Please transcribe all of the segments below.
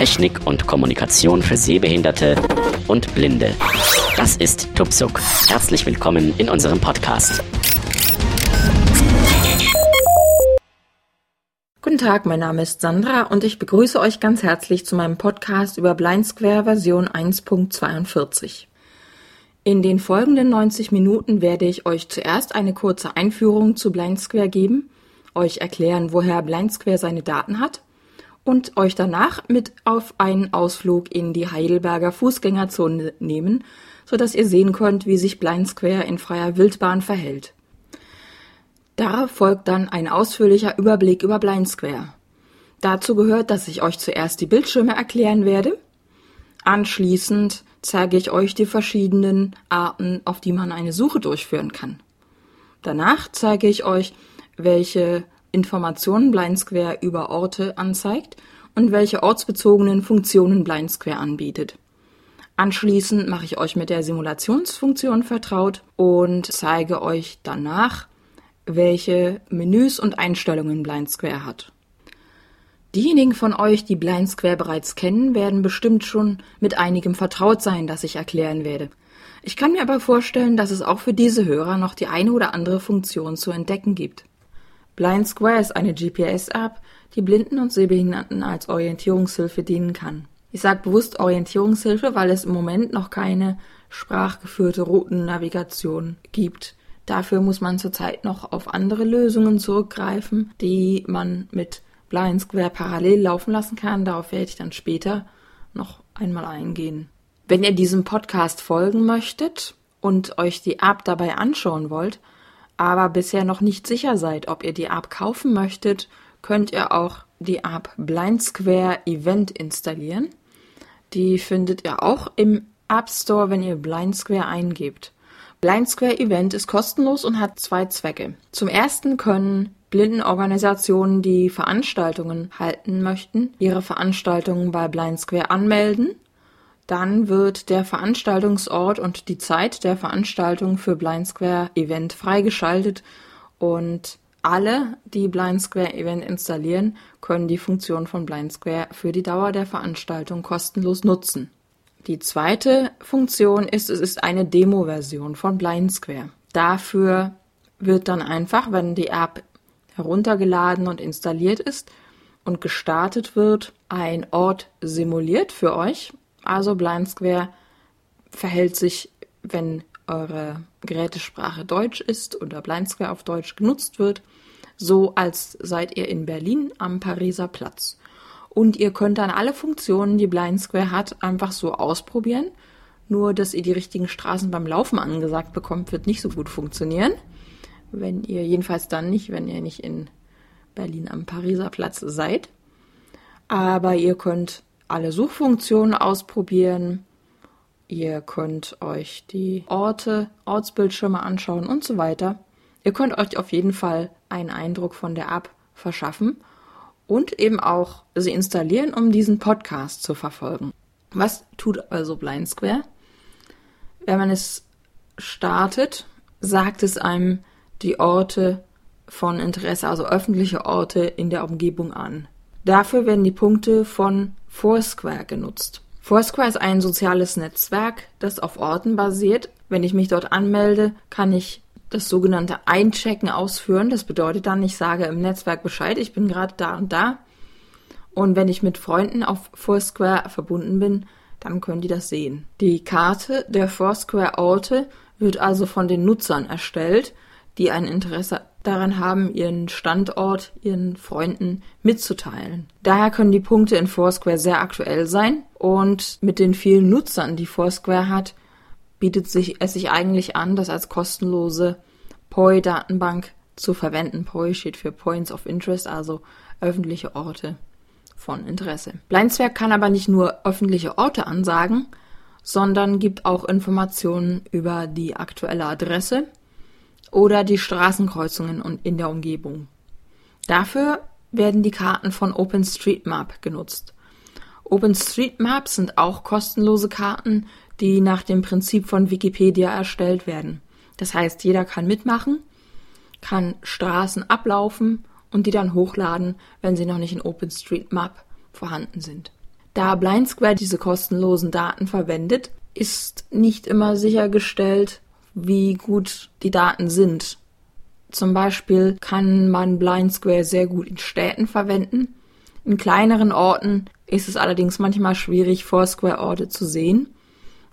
Technik und Kommunikation für Sehbehinderte und Blinde. Das ist Tupsuk. Herzlich willkommen in unserem Podcast. Guten Tag, mein Name ist Sandra und ich begrüße euch ganz herzlich zu meinem Podcast über Blind Square Version 1.42. In den folgenden 90 Minuten werde ich euch zuerst eine kurze Einführung zu Blind Square geben, euch erklären, woher Blind Square seine Daten hat und euch danach mit auf einen Ausflug in die Heidelberger Fußgängerzone nehmen, so dass ihr sehen könnt, wie sich Blind Square in freier Wildbahn verhält. Darauf folgt dann ein ausführlicher Überblick über Blind Square. Dazu gehört, dass ich euch zuerst die Bildschirme erklären werde. Anschließend zeige ich euch die verschiedenen Arten, auf die man eine Suche durchführen kann. Danach zeige ich euch, welche Informationen Blind Square über Orte anzeigt und welche ortsbezogenen Funktionen Blind Square anbietet. Anschließend mache ich euch mit der Simulationsfunktion vertraut und zeige euch danach, welche Menüs und Einstellungen Blind Square hat. Diejenigen von euch, die Blind Square bereits kennen, werden bestimmt schon mit einigem vertraut sein, das ich erklären werde. Ich kann mir aber vorstellen, dass es auch für diese Hörer noch die eine oder andere Funktion zu entdecken gibt. Blind Square ist eine GPS-App, die Blinden und Sehbehinderten als Orientierungshilfe dienen kann. Ich sage bewusst Orientierungshilfe, weil es im Moment noch keine sprachgeführte Routennavigation gibt. Dafür muss man zurzeit noch auf andere Lösungen zurückgreifen, die man mit Blind Square parallel laufen lassen kann. Darauf werde ich dann später noch einmal eingehen. Wenn ihr diesem Podcast folgen möchtet und euch die App dabei anschauen wollt, aber bisher noch nicht sicher seid, ob ihr die App kaufen möchtet, könnt ihr auch die App Blind Square Event installieren. Die findet ihr auch im App Store, wenn ihr Blind Square eingebt. Blind Square Event ist kostenlos und hat zwei Zwecke. Zum ersten können Blindenorganisationen, die Veranstaltungen halten möchten, ihre Veranstaltungen bei Blind Square anmelden dann wird der Veranstaltungsort und die Zeit der Veranstaltung für Blind Square Event freigeschaltet und alle, die Blind Square Event installieren, können die Funktion von Blind Square für die Dauer der Veranstaltung kostenlos nutzen. Die zweite Funktion ist, es ist eine Demo-Version von Blind Square. Dafür wird dann einfach, wenn die App heruntergeladen und installiert ist und gestartet wird, ein Ort simuliert für euch also Blind Square verhält sich, wenn eure Gerätesprache Deutsch ist oder Blind Square auf Deutsch genutzt wird, so als seid ihr in Berlin am Pariser Platz. Und ihr könnt dann alle Funktionen, die Blind Square hat, einfach so ausprobieren. Nur, dass ihr die richtigen Straßen beim Laufen angesagt bekommt, wird nicht so gut funktionieren. Wenn ihr, jedenfalls dann nicht, wenn ihr nicht in Berlin am Pariser Platz seid. Aber ihr könnt alle Suchfunktionen ausprobieren. Ihr könnt euch die Orte, Ortsbildschirme anschauen und so weiter. Ihr könnt euch auf jeden Fall einen Eindruck von der App verschaffen und eben auch sie installieren, um diesen Podcast zu verfolgen. Was tut also Blind Square? Wenn man es startet, sagt es einem die Orte von Interesse, also öffentliche Orte in der Umgebung an. Dafür werden die Punkte von Foursquare genutzt. Foursquare ist ein soziales Netzwerk, das auf Orten basiert. Wenn ich mich dort anmelde, kann ich das sogenannte Einchecken ausführen. Das bedeutet dann, ich sage im Netzwerk Bescheid, ich bin gerade da und da. Und wenn ich mit Freunden auf Foursquare verbunden bin, dann können die das sehen. Die Karte der Foursquare-Orte wird also von den Nutzern erstellt, die ein Interesse daran haben, ihren Standort ihren Freunden mitzuteilen. Daher können die Punkte in Foursquare sehr aktuell sein und mit den vielen Nutzern, die Foursquare hat, bietet sich es sich eigentlich an, das als kostenlose POI-Datenbank zu verwenden. POI steht für Points of Interest, also öffentliche Orte von Interesse. Blindswerk kann aber nicht nur öffentliche Orte ansagen, sondern gibt auch Informationen über die aktuelle Adresse oder die Straßenkreuzungen in der Umgebung. Dafür werden die Karten von OpenStreetMap genutzt. OpenStreetMap sind auch kostenlose Karten, die nach dem Prinzip von Wikipedia erstellt werden. Das heißt, jeder kann mitmachen, kann Straßen ablaufen und die dann hochladen, wenn sie noch nicht in OpenStreetMap vorhanden sind. Da Blind Square diese kostenlosen Daten verwendet, ist nicht immer sichergestellt, wie gut die Daten sind. Zum Beispiel kann man Blind Square sehr gut in Städten verwenden. In kleineren Orten ist es allerdings manchmal schwierig, Foursquare-Orte zu sehen.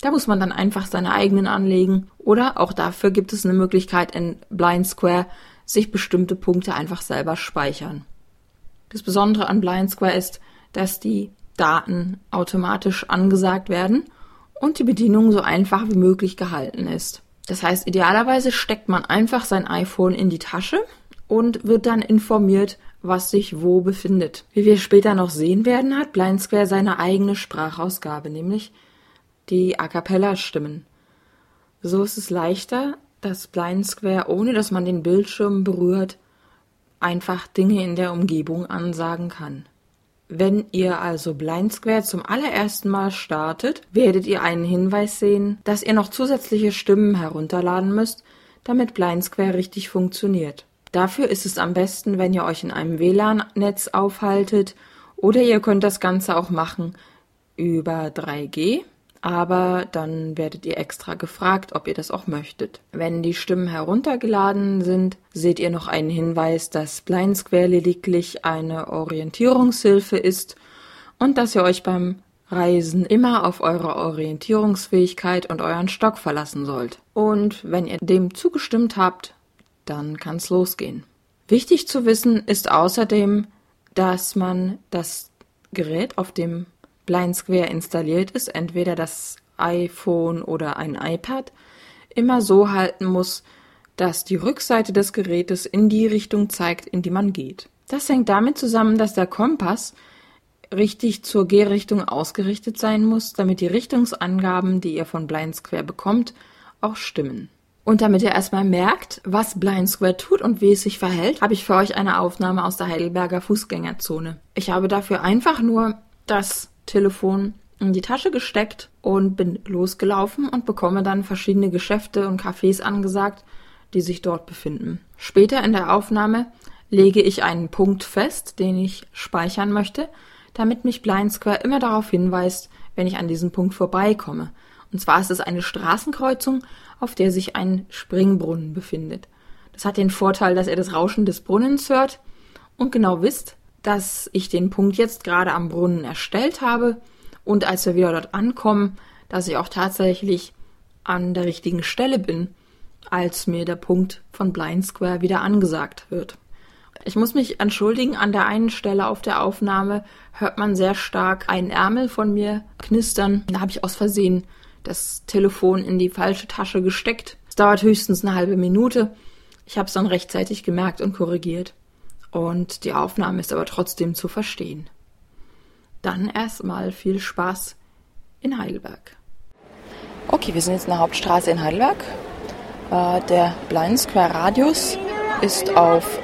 Da muss man dann einfach seine eigenen anlegen oder auch dafür gibt es eine Möglichkeit in Blind Square, sich bestimmte Punkte einfach selber speichern. Das Besondere an Blind Square ist, dass die Daten automatisch angesagt werden und die Bedienung so einfach wie möglich gehalten ist. Das heißt, idealerweise steckt man einfach sein iPhone in die Tasche und wird dann informiert, was sich wo befindet. Wie wir später noch sehen werden, hat Blind Square seine eigene Sprachausgabe, nämlich die A cappella Stimmen. So ist es leichter, dass Blind Square, ohne dass man den Bildschirm berührt, einfach Dinge in der Umgebung ansagen kann. Wenn ihr also Blind Square zum allerersten Mal startet, werdet ihr einen Hinweis sehen, dass ihr noch zusätzliche Stimmen herunterladen müsst, damit Blind Square richtig funktioniert. Dafür ist es am besten, wenn ihr euch in einem WLAN-Netz aufhaltet oder ihr könnt das Ganze auch machen über 3G aber dann werdet ihr extra gefragt, ob ihr das auch möchtet. Wenn die Stimmen heruntergeladen sind, seht ihr noch einen Hinweis, dass Blind Square lediglich eine Orientierungshilfe ist und dass ihr euch beim Reisen immer auf eure Orientierungsfähigkeit und euren Stock verlassen sollt. Und wenn ihr dem zugestimmt habt, dann kann's losgehen. Wichtig zu wissen ist außerdem, dass man das Gerät auf dem Blind Square installiert ist, entweder das iPhone oder ein iPad, immer so halten muss, dass die Rückseite des Gerätes in die Richtung zeigt, in die man geht. Das hängt damit zusammen, dass der Kompass richtig zur Gehrichtung ausgerichtet sein muss, damit die Richtungsangaben, die ihr von Blind Square bekommt, auch stimmen. Und damit ihr erstmal merkt, was Blind Square tut und wie es sich verhält, habe ich für euch eine Aufnahme aus der Heidelberger Fußgängerzone. Ich habe dafür einfach nur das Telefon in die Tasche gesteckt und bin losgelaufen und bekomme dann verschiedene Geschäfte und Cafés angesagt, die sich dort befinden. Später in der Aufnahme lege ich einen Punkt fest, den ich speichern möchte, damit mich Blind Square immer darauf hinweist, wenn ich an diesem Punkt vorbeikomme. Und zwar ist es eine Straßenkreuzung, auf der sich ein Springbrunnen befindet. Das hat den Vorteil, dass ihr das Rauschen des Brunnens hört und genau wisst, dass ich den Punkt jetzt gerade am Brunnen erstellt habe und als wir wieder dort ankommen, dass ich auch tatsächlich an der richtigen Stelle bin, als mir der Punkt von Blind Square wieder angesagt wird. Ich muss mich entschuldigen, an der einen Stelle auf der Aufnahme hört man sehr stark einen Ärmel von mir knistern. Da habe ich aus Versehen das Telefon in die falsche Tasche gesteckt. Es dauert höchstens eine halbe Minute. Ich habe es dann rechtzeitig gemerkt und korrigiert und die Aufnahme ist aber trotzdem zu verstehen. Dann erstmal viel Spaß in Heidelberg. Okay, wir sind jetzt in der Hauptstraße in Heidelberg. Äh, der Blind Square Radius ist auf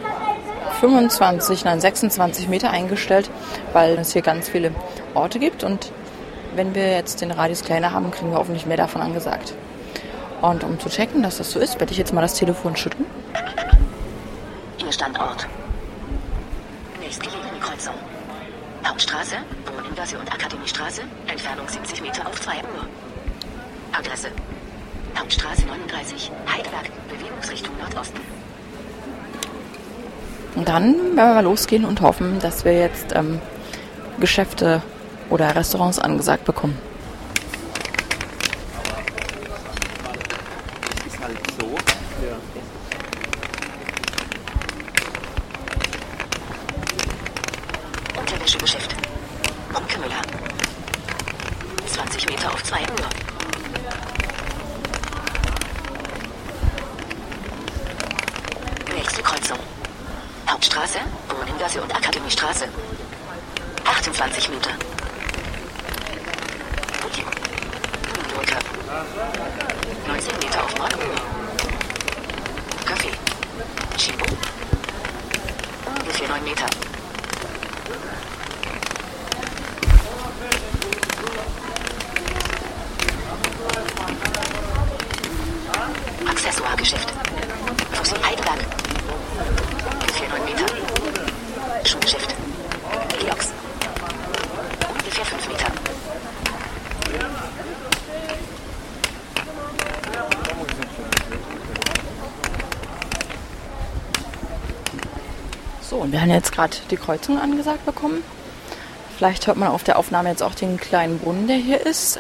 25, nein 26 Meter eingestellt, weil es hier ganz viele Orte gibt und wenn wir jetzt den Radius kleiner haben, kriegen wir hoffentlich mehr davon angesagt. Und um zu checken, dass das so ist, werde ich jetzt mal das Telefon schütteln. Ihr Standort Kreuzung. Hauptstraße, Brunnengasse und Akademiestraße, Entfernung 70 Meter auf 2 Uhr. Adresse, Hauptstraße 39, Heidelberg, Bewegungsrichtung Nordosten. Und dann werden wir mal losgehen und hoffen, dass wir jetzt ähm, Geschäfte oder Restaurants angesagt bekommen. Unterwäschegeschäft. Bunke Müller. 20 Meter auf 2 Uhr. Nächste Kreuzung. Hauptstraße, Brunnengasse und Akademiestraße. 28 Meter. Podium. Brücke. 19 Meter auf 9 Uhr. Café. Chibo. Ungefähr 9 Meter. Accessoire-Geschäft. Fossil Heidelberg. Ungefähr 9 Meter. Schuhgeschäft. Georgs. Ungefähr 5 Meter. So, und wir haben jetzt gerade die Kreuzung angesagt bekommen. Vielleicht hört man auf der Aufnahme jetzt auch den kleinen Brunnen, der hier ist.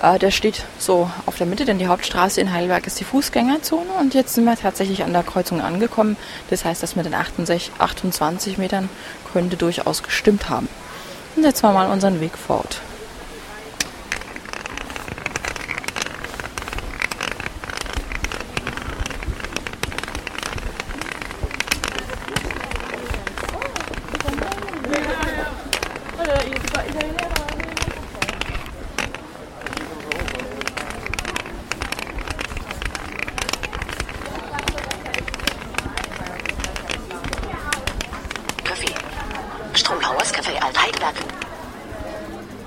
Äh, der steht so auf der Mitte, denn die Hauptstraße in Heidelberg ist die Fußgängerzone. Und jetzt sind wir tatsächlich an der Kreuzung angekommen. Das heißt, das mit den 28, 28 Metern könnte durchaus gestimmt haben. Und setzen wir mal unseren Weg fort. Kaffee. Stromhauers Café Alt-Heidelberg.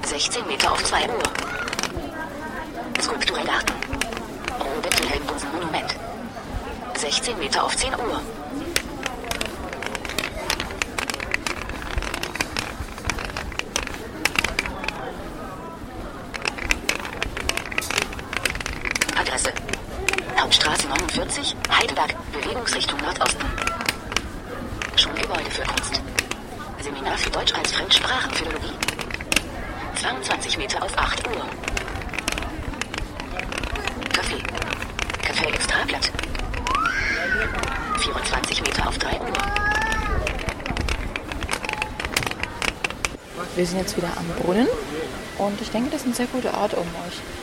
16 Meter auf 2 Uhr. Skulptur Garten. Robert Wilhelm Bunsen Monument. 16 Meter auf 10 Uhr. Adresse. Hauptstraße 49, Heidelberg, Bewegungsrichtung Nordosten. Schulgebäude für Kunst. Seminar für Deutsch als Fremdsprachenphilologie. 22 Meter auf 8 Uhr. Kaffee. Kaffee Extrablatt. 24 Meter auf 3 Uhr. Wir sind jetzt wieder am Brunnen und ich denke, das ist ein sehr guter Ort, um euch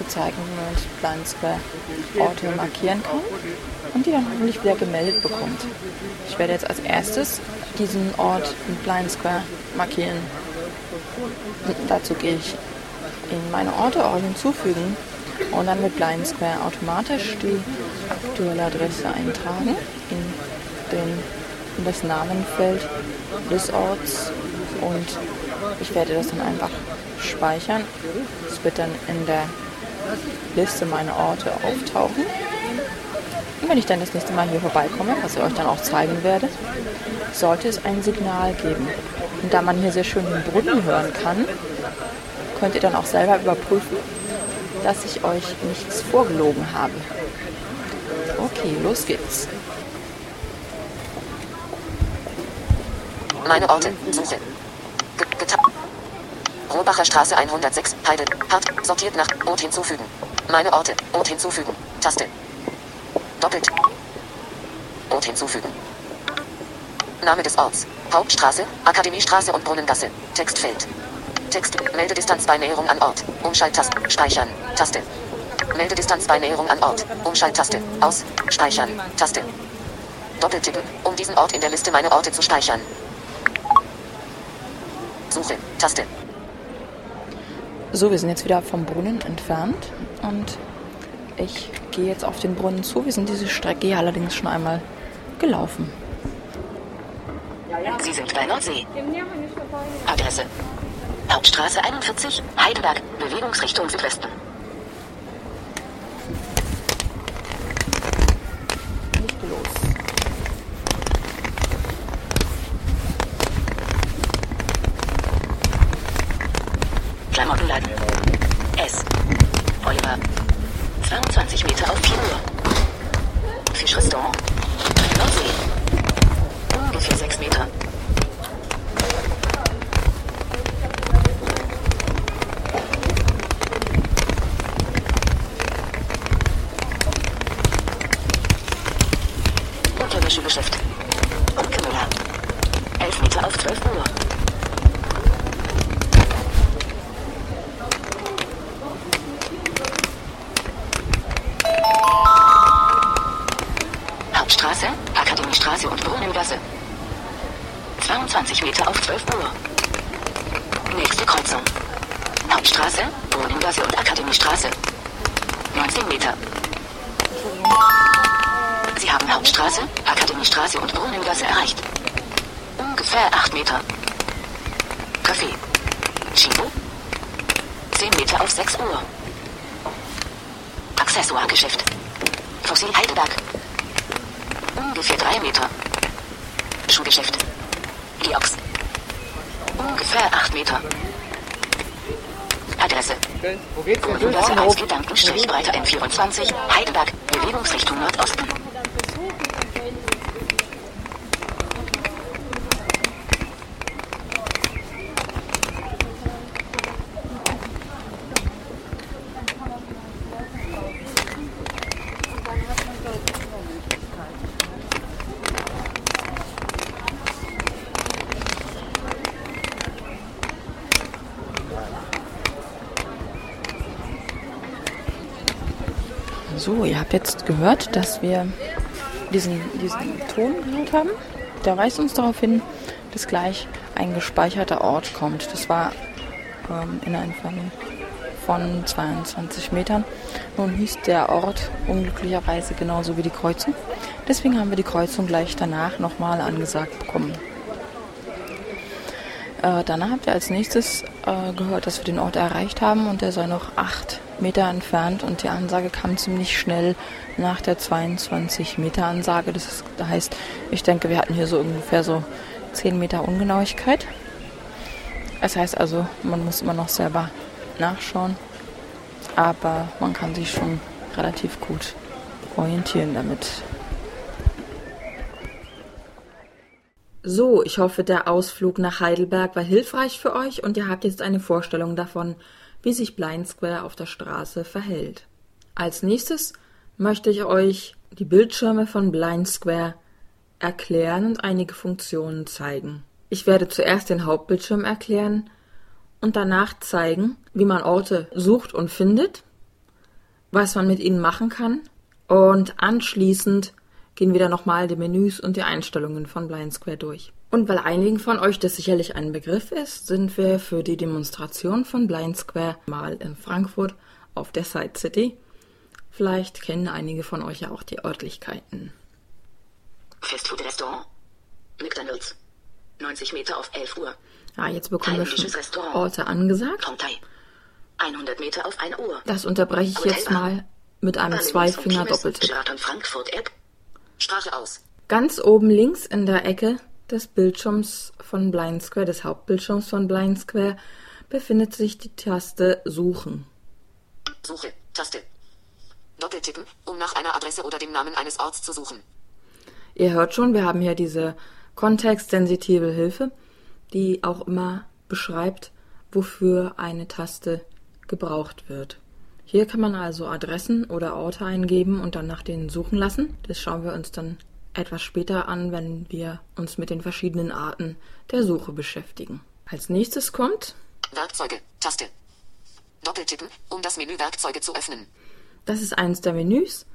zu zeigen, wie man mit Orte markieren kann und die dann hoffentlich wieder gemeldet bekommt. Ich werde jetzt als erstes diesen Ort mit Blind Square markieren. Dazu gehe ich in meine Orte auch hinzufügen und dann mit Blind Square automatisch die aktuelle Adresse eintragen in, den, in das Namenfeld des Orts und ich werde das dann einfach speichern. Es wird dann in der Liste meiner Orte auftauchen. Und wenn ich dann das nächste Mal hier vorbeikomme, was ich euch dann auch zeigen werde, sollte es ein Signal geben. Und da man hier sehr schön den Brunnen hören kann, könnt ihr dann auch selber überprüfen, dass ich euch nichts vorgelogen habe. Okay, los geht's. Meine Orte. Suche. Rohbacher Straße 106, Heide, Hart, sortiert nach Ort hinzufügen. Meine Orte, Ort hinzufügen. Taste. Doppelt. Ort hinzufügen. Name des Orts. Hauptstraße, Akademiestraße und Brunnengasse. Textfeld. Text. Meldedistanz bei Näherung an Ort. Umschalttaste. Speichern. Taste. Meldedistanz bei Näherung an Ort. Umschalttaste. Aus. Speichern. Taste. Doppeltippen, um diesen Ort in der Liste meine Orte zu speichern. Suche. Taste. So, wir sind jetzt wieder vom Brunnen entfernt und ich gehe jetzt auf den Brunnen zu. Wir sind diese Strecke hier allerdings schon einmal gelaufen. Sie sind bei Nordsee. Adresse. Hauptstraße 41, Heidelberg, Bewegungsrichtung Südwesten. Geschäft. Meter. Kaffee. Chibo. 10 Meter auf 6 Uhr. Accessoiregeschäft. Fossil Heidelberg. Ungefähr 3 Meter. Schuhgeschäft. Georgs. Ungefähr 8 Meter. Adresse. Wo geht's denn durch? Brunnengasse 1 Gedankenstrich Breite N24, Heidelberg, Bewegungsrichtung Nordosten. Habt jetzt gehört, dass wir diesen, diesen Ton gehört haben. Der weist uns darauf hin, dass gleich ein gespeicherter Ort kommt. Das war ähm, in einer Entfernung von 22 Metern. Nun hieß der Ort unglücklicherweise genauso wie die Kreuzung. Deswegen haben wir die Kreuzung gleich danach nochmal angesagt bekommen. Äh, danach habt ihr als nächstes äh, gehört, dass wir den Ort erreicht haben und der sei noch 8 Meter entfernt und die Ansage kam ziemlich schnell nach der 22 Meter Ansage. Das ist, heißt, ich denke, wir hatten hier so ungefähr so 10 Meter Ungenauigkeit. Das heißt also, man muss immer noch selber nachschauen, aber man kann sich schon relativ gut orientieren damit. So, ich hoffe, der Ausflug nach Heidelberg war hilfreich für euch und ihr habt jetzt eine Vorstellung davon, wie sich Blind Square auf der Straße verhält. Als nächstes möchte ich euch die Bildschirme von Blind Square erklären und einige Funktionen zeigen. Ich werde zuerst den Hauptbildschirm erklären und danach zeigen, wie man Orte sucht und findet, was man mit ihnen machen kann und anschließend gehen wir dann nochmal die Menüs und die Einstellungen von Blind Square durch. Und weil einigen von euch das sicherlich ein Begriff ist, sind wir für die Demonstration von Blind Square mal in Frankfurt auf der Side City. Vielleicht kennen einige von euch ja auch die Örtlichkeiten. Fastfood-Restaurant. McDonalds. 90 Meter auf 11 Uhr. Ja, jetzt bekommen wir schon Orte angesagt. 100 Meter auf 1 Uhr. Das unterbreche ich jetzt mal mit einem Zweifinger-Doppeltipp. Frankfurt App. Sprache aus. Ganz oben links in der Ecke des Bildschirms von Blind Square, des Hauptbildschirms von Blind Square, befindet sich die Taste Suchen. Suche, Taste. Doppeltippen, um nach einer Adresse oder dem Namen eines Orts zu suchen. Ihr hört schon, wir haben hier diese kontextsensitive Hilfe, die auch immer beschreibt, wofür eine Taste gebraucht wird. Hier kann man also Adressen oder Orte eingeben und dann nach denen suchen lassen. Das schauen wir uns dann etwas später an, wenn wir uns mit den verschiedenen Arten der Suche beschäftigen. Als nächstes kommt Werkzeuge, Taste. Doppeltippen, um das Menü Werkzeuge zu öffnen. Das ist eines der Menüs,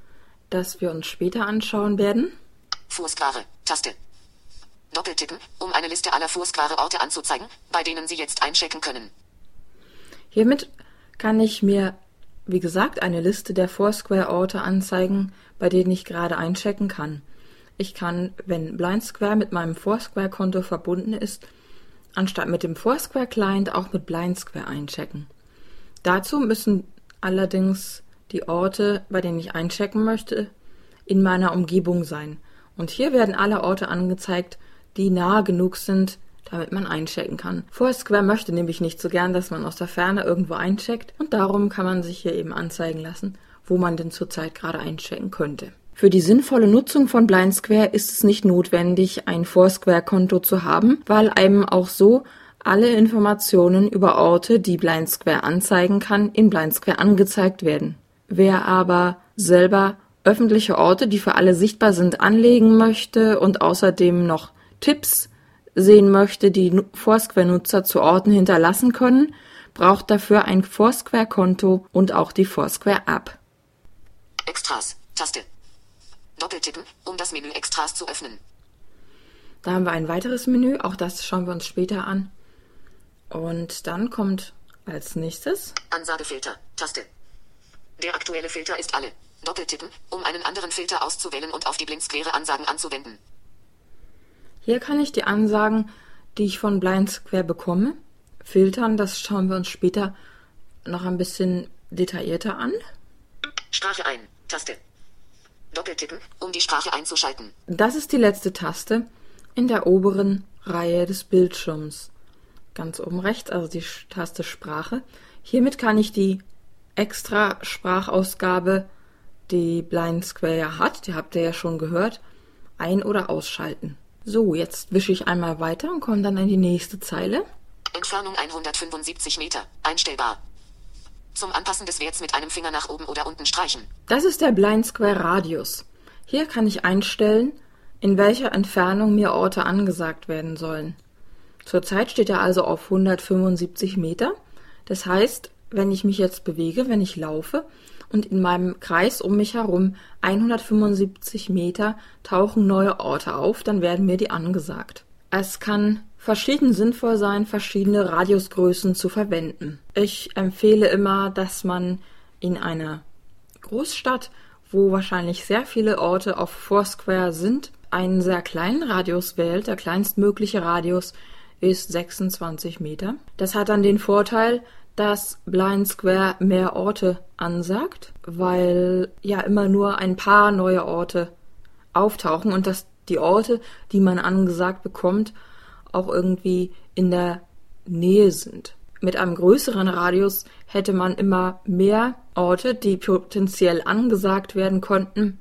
das wir uns später anschauen werden. Fußquare, Taste. Doppeltippen, um eine Liste aller Fußquare-Orte anzuzeigen, bei denen Sie jetzt einchecken können. Hiermit kann ich mir wie gesagt, eine Liste der Foursquare-Orte anzeigen, bei denen ich gerade einchecken kann. Ich kann, wenn BlindSquare mit meinem Foursquare-Konto verbunden ist, anstatt mit dem Foursquare-Client auch mit BlindSquare einchecken. Dazu müssen allerdings die Orte, bei denen ich einchecken möchte, in meiner Umgebung sein. Und hier werden alle Orte angezeigt, die nahe genug sind, damit man einchecken kann. Foursquare möchte nämlich nicht so gern, dass man aus der Ferne irgendwo eincheckt und darum kann man sich hier eben anzeigen lassen, wo man denn zurzeit gerade einchecken könnte. Für die sinnvolle Nutzung von Blind Square ist es nicht notwendig, ein Foursquare-Konto zu haben, weil einem auch so alle Informationen über Orte, die Blind Square anzeigen kann, in Blind Square angezeigt werden. Wer aber selber öffentliche Orte, die für alle sichtbar sind, anlegen möchte und außerdem noch Tipps sehen möchte, die Foursquare-Nutzer zu Orten hinterlassen können, braucht dafür ein Foursquare-Konto und auch die Foursquare-App. Extras, Taste. Doppeltippen, um das Menü Extras zu öffnen. Da haben wir ein weiteres Menü, auch das schauen wir uns später an. Und dann kommt als nächstes Ansagefilter, Taste. Der aktuelle Filter ist alle. Doppeltippen, um einen anderen Filter auszuwählen und auf die blindsquare Ansagen anzuwenden. Hier kann ich die Ansagen, die ich von Blind Square bekomme, filtern. Das schauen wir uns später noch ein bisschen detaillierter an. Sprache ein. Taste. Doppeltippen, um die Sprache einzuschalten. Das ist die letzte Taste in der oberen Reihe des Bildschirms. Ganz oben rechts, also die Taste Sprache. Hiermit kann ich die extra Sprachausgabe, die Blind Square hat, die habt ihr ja schon gehört, ein- oder ausschalten. So, jetzt wische ich einmal weiter und komme dann in die nächste Zeile. Entfernung 175 Meter. Einstellbar. Zum Anpassen des Werts mit einem Finger nach oben oder unten streichen. Das ist der Blind Square Radius. Hier kann ich einstellen, in welcher Entfernung mir Orte angesagt werden sollen. Zurzeit steht er also auf 175 Meter. Das heißt, wenn ich mich jetzt bewege, wenn ich laufe und in meinem Kreis um mich herum 175 Meter tauchen neue Orte auf, dann werden mir die angesagt. Es kann verschieden sinnvoll sein, verschiedene Radiusgrößen zu verwenden. Ich empfehle immer, dass man in einer Großstadt, wo wahrscheinlich sehr viele Orte auf Foursquare sind, einen sehr kleinen Radius wählt. Der kleinstmögliche Radius ist 26 Meter. Das hat dann den Vorteil, dass Blind Square mehr Orte ansagt, weil ja immer nur ein paar neue Orte auftauchen und dass die Orte, die man angesagt bekommt, auch irgendwie in der Nähe sind. Mit einem größeren Radius hätte man immer mehr Orte, die potenziell angesagt werden konnten.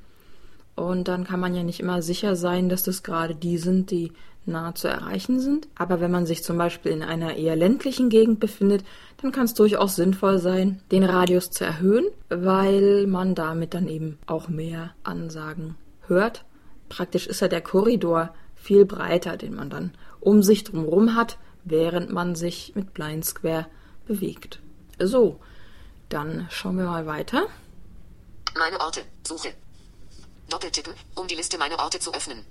Und dann kann man ja nicht immer sicher sein, dass das gerade die sind, die nah zu erreichen sind. Aber wenn man sich zum Beispiel in einer eher ländlichen Gegend befindet, dann kann es durchaus sinnvoll sein, den Radius zu erhöhen, weil man damit dann eben auch mehr Ansagen hört. Praktisch ist ja der Korridor viel breiter, den man dann um sich drumherum hat, während man sich mit Blind Square bewegt. So, dann schauen wir mal weiter. Meine Orte. Suche. Doppeltippen, um die Liste meiner Orte zu öffnen.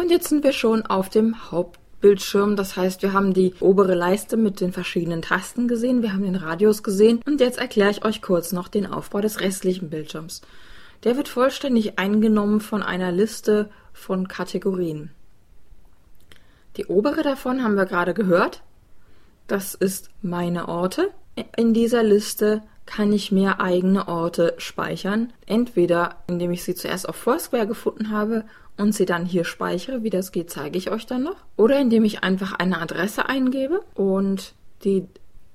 Und jetzt sind wir schon auf dem Hauptbildschirm. Das heißt, wir haben die obere Leiste mit den verschiedenen Tasten gesehen, wir haben den Radius gesehen und jetzt erkläre ich euch kurz noch den Aufbau des restlichen Bildschirms. Der wird vollständig eingenommen von einer Liste von Kategorien. Die obere davon haben wir gerade gehört. Das ist meine Orte. In dieser Liste kann ich mir eigene Orte speichern. Entweder indem ich sie zuerst auf Foursquare gefunden habe und sie dann hier speichere. Wie das geht, zeige ich euch dann noch. Oder indem ich einfach eine Adresse eingebe und die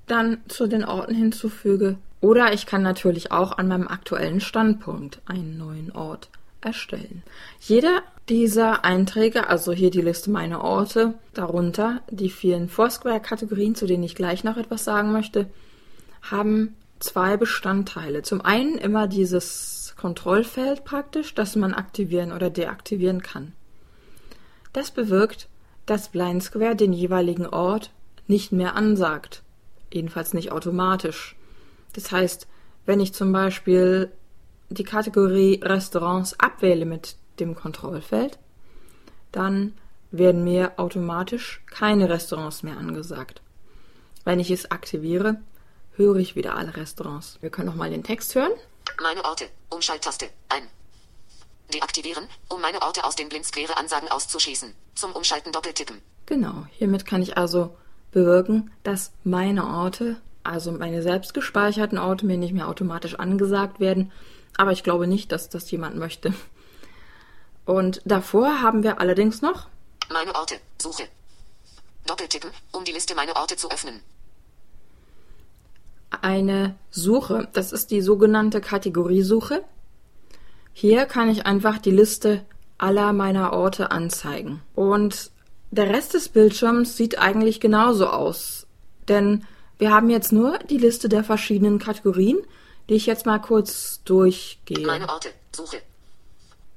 dann zu den Orten hinzufüge. Oder ich kann natürlich auch an meinem aktuellen Standpunkt einen neuen Ort erstellen. Jeder dieser Einträge, also hier die Liste meiner Orte, darunter die vielen Foursquare-Kategorien, zu denen ich gleich noch etwas sagen möchte, haben zwei Bestandteile. Zum einen immer dieses Kontrollfeld praktisch, das man aktivieren oder deaktivieren kann. Das bewirkt, dass Blind Square den jeweiligen Ort nicht mehr ansagt, jedenfalls nicht automatisch. Das heißt, wenn ich zum Beispiel die Kategorie Restaurants abwähle mit dem Kontrollfeld, dann werden mir automatisch keine Restaurants mehr angesagt. Wenn ich es aktiviere, höre ich wieder alle Restaurants. Wir können noch mal den Text hören. Meine Orte. Umschalttaste. Ein. Deaktivieren, um meine Orte aus den Blindsquare-Ansagen auszuschließen. Zum Umschalten doppeltippen. Genau. Hiermit kann ich also bewirken, dass meine Orte, also meine selbst gespeicherten Orte, mir nicht mehr automatisch angesagt werden. Aber ich glaube nicht, dass das jemand möchte. Und davor haben wir allerdings noch meine Orte. Suche. Doppeltippen, um die Liste meiner Orte zu öffnen eine Suche. Das ist die sogenannte Kategoriesuche. Hier kann ich einfach die Liste aller meiner Orte anzeigen. Und der Rest des Bildschirms sieht eigentlich genauso aus. Denn wir haben jetzt nur die Liste der verschiedenen Kategorien, die ich jetzt mal kurz durchgehe. Meine Orte, Suche.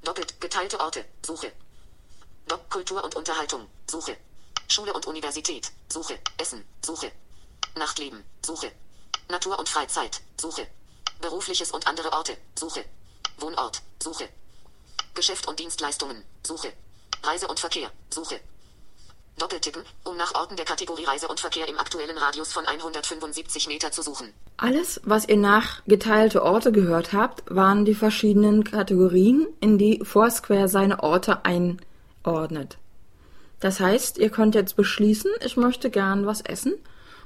Doppelt geteilte Orte, Suche. Dopp Kultur und Unterhaltung, Suche. Schule und Universität, Suche. Essen, Suche. Nachtleben, Suche. Natur und Freizeit. Suche. Berufliches und andere Orte. Suche. Wohnort. Suche. Geschäft und Dienstleistungen. Suche. Reise und Verkehr. Suche. Doppeltippen, um nach Orten der Kategorie Reise und Verkehr im aktuellen Radius von 175 Meter zu suchen. Alles, was ihr nach geteilte Orte gehört habt, waren die verschiedenen Kategorien, in die Foursquare seine Orte einordnet. Das heißt, ihr könnt jetzt beschließen, ich möchte gern was essen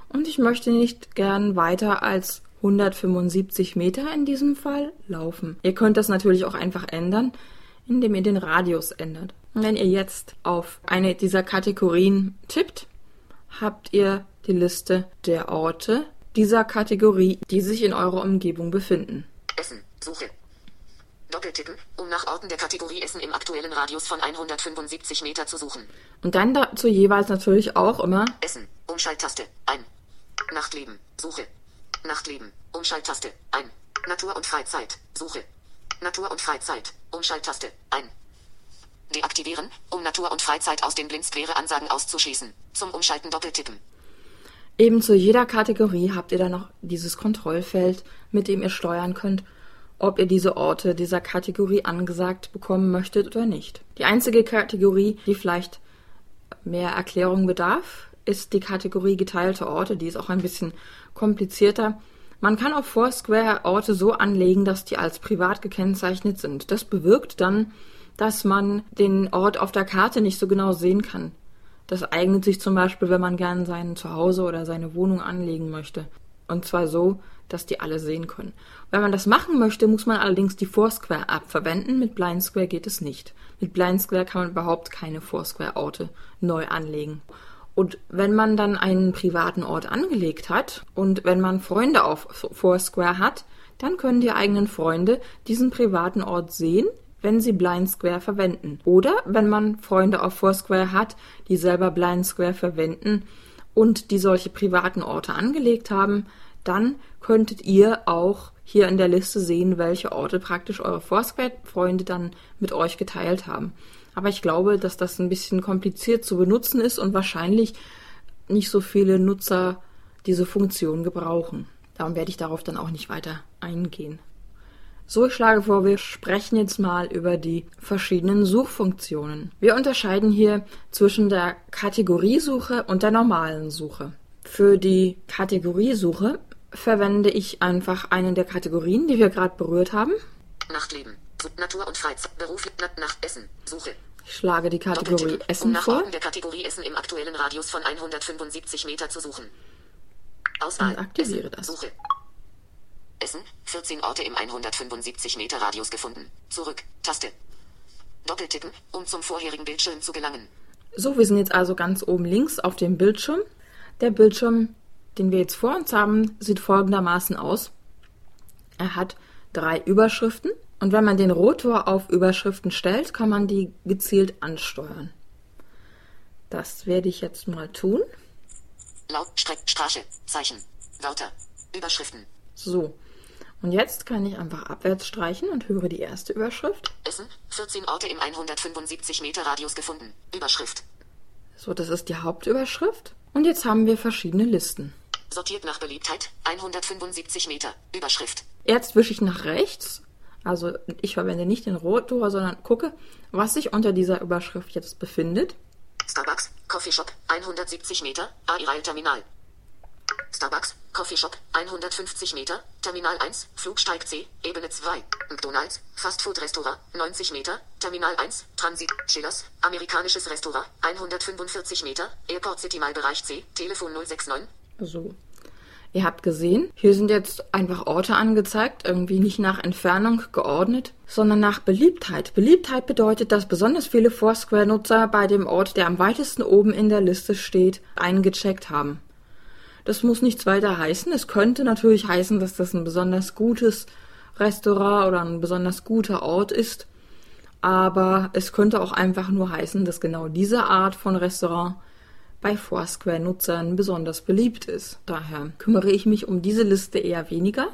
und ich möchte nicht gern weiter als 175 Meter in diesem Fall laufen. Ihr könnt das natürlich auch einfach ändern, indem ihr den Radius ändert. Wenn ihr jetzt auf eine dieser Kategorien tippt, habt ihr die Liste der Orte dieser Kategorie, die sich in eurer Umgebung befinden. Essen, Suche. Doppeltippen, um nach Orten der Kategorie Essen im aktuellen Radius von 175 Meter zu suchen. Und dann dazu jeweils natürlich auch immer Essen, Umschalttaste, ein. Nachtleben. Suche. Nachtleben. Umschalttaste. Ein. Natur und Freizeit. Suche. Natur und Freizeit. Umschalttaste. Ein. Deaktivieren, um Natur und Freizeit aus den Blindsquare-Ansagen auszuschließen. Zum Umschalten doppeltippen. Eben zu jeder Kategorie habt ihr dann noch dieses Kontrollfeld, mit dem ihr steuern könnt, ob ihr diese Orte dieser Kategorie angesagt bekommen möchtet oder nicht. Die einzige Kategorie, die vielleicht mehr Erklärung bedarf, ist die Kategorie geteilte Orte. Die ist auch ein bisschen komplizierter. Man kann auf Foursquare Orte so anlegen, dass die als privat gekennzeichnet sind. Das bewirkt dann, dass man den Ort auf der Karte nicht so genau sehen kann. Das eignet sich zum Beispiel, wenn man gern sein Zuhause oder seine Wohnung anlegen möchte. Und zwar so, dass die alle sehen können. Wenn man das machen möchte, muss man allerdings die Foursquare-App verwenden. Mit Blind Square geht es nicht. Mit Blind Square kann man überhaupt keine Foursquare-Orte neu anlegen. Und wenn man dann einen privaten Ort angelegt hat und wenn man Freunde auf Foursquare hat, dann können die eigenen Freunde diesen privaten Ort sehen, wenn sie Blind Square verwenden. Oder wenn man Freunde auf Foursquare hat, die selber Blind Square verwenden und die solche privaten Orte angelegt haben, dann könntet ihr auch hier in der Liste sehen, welche Orte praktisch eure Foursquare-Freunde dann mit euch geteilt haben. Aber ich glaube, dass das ein bisschen kompliziert zu benutzen ist und wahrscheinlich nicht so viele Nutzer diese Funktion gebrauchen. Darum werde ich darauf dann auch nicht weiter eingehen. So, ich schlage vor, wir sprechen jetzt mal über die verschiedenen Suchfunktionen. Wir unterscheiden hier zwischen der Kategoriesuche und der normalen Suche. Für die Kategoriesuche verwende ich einfach eine der Kategorien, die wir gerade berührt haben. Nachtleben. Natur und Freizeit. Beruf. Nach Essen. Suche. Ich schlage die Kategorie Essen um nach vor. Der Kategorie Essen im aktuellen Radius von 175 Meter zu suchen. Auswahl. Und aktiviere Essen. das. Suche. Essen. 14 Orte im 175 Meter Radius gefunden. Zurück. Taste. Doppeltippen, um zum vorherigen Bildschirm zu gelangen. So, wir sind jetzt also ganz oben links auf dem Bildschirm. Der Bildschirm, den wir jetzt vor uns haben, sieht folgendermaßen aus. Er hat drei Überschriften und wenn man den Rotor auf Überschriften stellt, kann man die gezielt ansteuern. Das werde ich jetzt mal tun. Laut. Straße. Zeichen. Wörter. Überschriften. So. Und jetzt kann ich einfach abwärts streichen und höre die erste Überschrift. Essen. 14 Orte im 175 Meter Radius gefunden. Überschrift. So, das ist die Hauptüberschrift. Und jetzt haben wir verschiedene Listen. Sortiert nach Beliebtheit. 175 Meter. Überschrift. Jetzt wische ich nach rechts. Also ich verwende nicht den Rotor, sondern gucke, was sich unter dieser Überschrift jetzt befindet. Starbucks. Coffeeshop. 170 Meter. Airail Terminal. Starbucks. Coffeeshop. 150 Meter. Terminal 1. Flugsteig C. Ebene 2. McDonald's. Fastfood Restaurant. 90 Meter. Terminal 1. Transit. Schillers. Amerikanisches Restaurant. 145 Meter. Airport City Mall Bereich C. Telefon 069. So. Ihr habt gesehen, hier sind jetzt einfach Orte angezeigt, irgendwie nicht nach Entfernung geordnet, sondern nach Beliebtheit. Beliebtheit bedeutet, dass besonders viele Foursquare-Nutzer bei dem Ort, der am weitesten oben in der Liste steht, eingecheckt haben. Das muss nichts weiter heißen. Es könnte natürlich heißen, dass das ein besonders gutes Restaurant oder ein besonders guter Ort ist. Aber es könnte auch einfach nur heißen, dass genau diese Art von Restaurant bei Foursquare-Nutzern besonders beliebt ist. Daher kümmere ich mich um diese Liste eher weniger.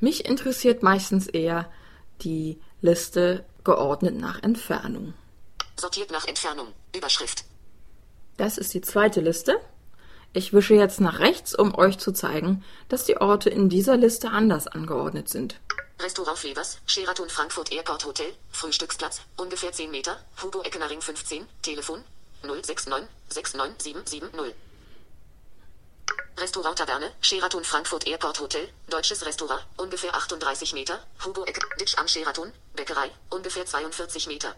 Mich interessiert meistens eher die Liste geordnet nach Entfernung. Sortiert nach Entfernung. Überschrift. Das ist die zweite Liste. Ich wische jetzt nach rechts, um euch zu zeigen, dass die Orte in dieser Liste anders angeordnet sind. Restaurant Fevers, Sheraton Frankfurt Airport Hotel, Frühstücksplatz, ungefähr 10 Meter, Hugo Eckener Ring 15, Telefon 069 69770. Restaurant Taverne, Sheraton Frankfurt Airport Hotel, deutsches Restaurant, ungefähr 38 Meter, Hugo Ecke, Ditch am Sheraton, Bäckerei, ungefähr 42 Meter.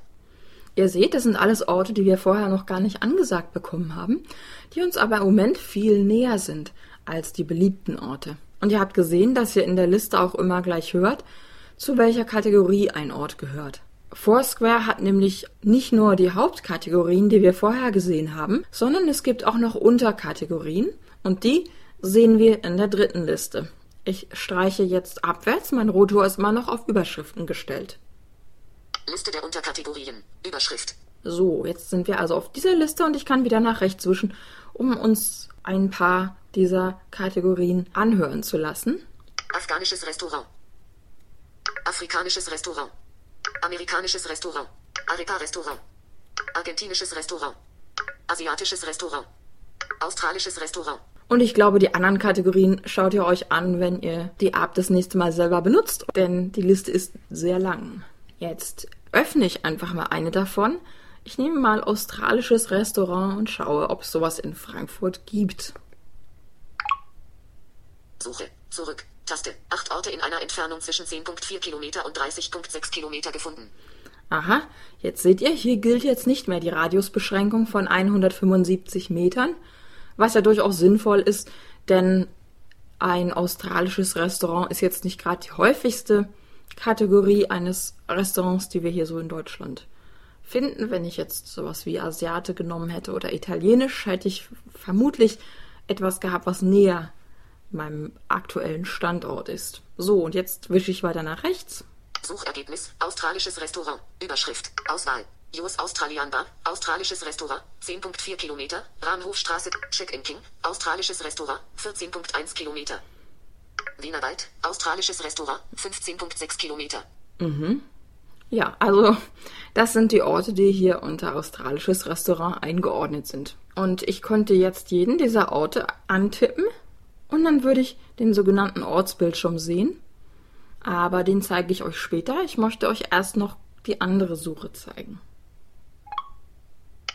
Ihr seht, das sind alles Orte, die wir vorher noch gar nicht angesagt bekommen haben, die uns aber im Moment viel näher sind als die beliebten Orte. Und ihr habt gesehen, dass ihr in der Liste auch immer gleich hört, zu welcher Kategorie ein Ort gehört. Foursquare hat nämlich nicht nur die Hauptkategorien, die wir vorher gesehen haben, sondern es gibt auch noch Unterkategorien und die sehen wir in der dritten Liste. Ich streiche jetzt abwärts, mein Rotor ist immer noch auf Überschriften gestellt. Liste der Unterkategorien. Überschrift. So, jetzt sind wir also auf dieser Liste und ich kann wieder nach rechts wischen, um uns ein paar dieser Kategorien anhören zu lassen. Afghanisches Restaurant. Afrikanisches Restaurant. Amerikanisches Restaurant. Arepa-Restaurant. Argentinisches Restaurant. Asiatisches Restaurant. Australisches Restaurant. Und ich glaube, die anderen Kategorien schaut ihr euch an, wenn ihr die App das nächste Mal selber benutzt, denn die Liste ist sehr lang. Jetzt öffne ich einfach mal eine davon. Ich nehme mal australisches Restaurant und schaue, ob es sowas in Frankfurt gibt. Suche. Zurück. Taste. Acht Orte in einer Entfernung zwischen 10.4 Kilometer und 30.6 Kilometer gefunden. Aha, jetzt seht ihr, hier gilt jetzt nicht mehr die Radiusbeschränkung von 175 Metern, was ja durchaus sinnvoll ist, denn ein australisches Restaurant ist jetzt nicht gerade die häufigste Kategorie eines Restaurants, die wir hier so in Deutschland finden. Wenn ich jetzt sowas wie Asiate genommen hätte oder Italienisch, hätte ich vermutlich etwas gehabt, was näher meinem aktuellen Standort ist. So, und jetzt wische ich weiter nach rechts. Suchergebnis. Australisches Restaurant. Überschrift. Auswahl. US Australian Bar. Australisches Restaurant. 10.4 Kilometer. Rahmenhofstraße. Check-in King. Australisches Restaurant. 14.1 Kilometer. Wienerwald. Australisches Restaurant. 15.6 Kilometer. Ja, also das sind die Orte, die hier unter australisches Restaurant eingeordnet sind. Und ich konnte jetzt jeden dieser Orte antippen und dann würde ich den sogenannten Ortsbildschirm sehen. Aber den zeige ich euch später. Ich möchte euch erst noch die andere Suche zeigen.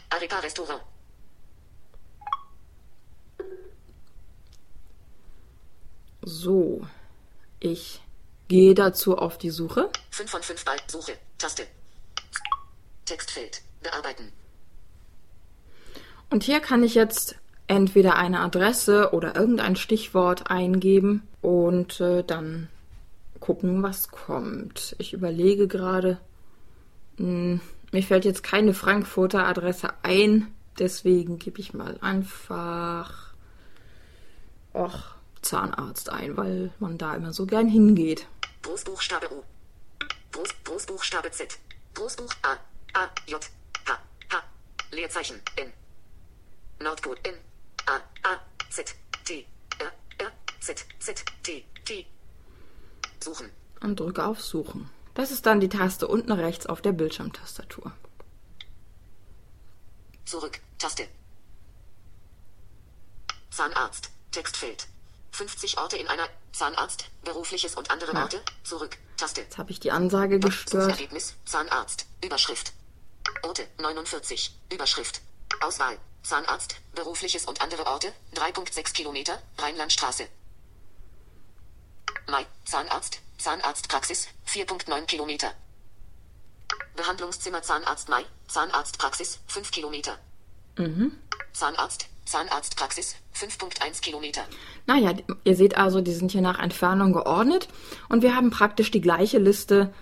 Arepa Restaurant. So, ich gehe dazu auf die Suche. 5 von 5 bei Suche. Taste. Textfeld. Bearbeiten. Und hier kann ich jetzt entweder eine Adresse oder irgendein Stichwort eingeben und äh, dann gucken, was kommt. Ich überlege gerade, hm, mir fällt jetzt keine Frankfurter Adresse ein, deswegen gebe ich mal einfach och, Zahnarzt ein, weil man da immer so gern hingeht. Großbuchstabe U. Groß, Großbuchstabe Z. Großbuch A. A. J. H. H. Leerzeichen. N. Nordpol. N. A. A. Z. T. R. R. Z. Z. T. T. Suchen. Und drücke auf Suchen. Das ist dann die Taste unten rechts auf der Bildschirmtastatur. Zurück. Taste. Zahnarzt. Textfeld. 50 Orte in einer Zahnarzt. Berufliches und andere Ja. Orte. Zurück. Taste. Jetzt habe ich die Ansage gestört. Suchergebnis. Zahnarzt. Überschrift. Orte 49. Überschrift. Auswahl. Zahnarzt. Berufliches und andere Orte. 3.6 Kilometer. Rheinlandstraße. Mai. Zahnarzt. Zahnarztpraxis. 4.9 Kilometer. Behandlungszimmer Zahnarzt Mai. Zahnarztpraxis. 5 Kilometer. Zahnarzt. Zahnarztpraxis. 5.1 Kilometer. Naja, ihr seht also, die sind hier nach Entfernung geordnet und wir haben praktisch die gleiche Liste,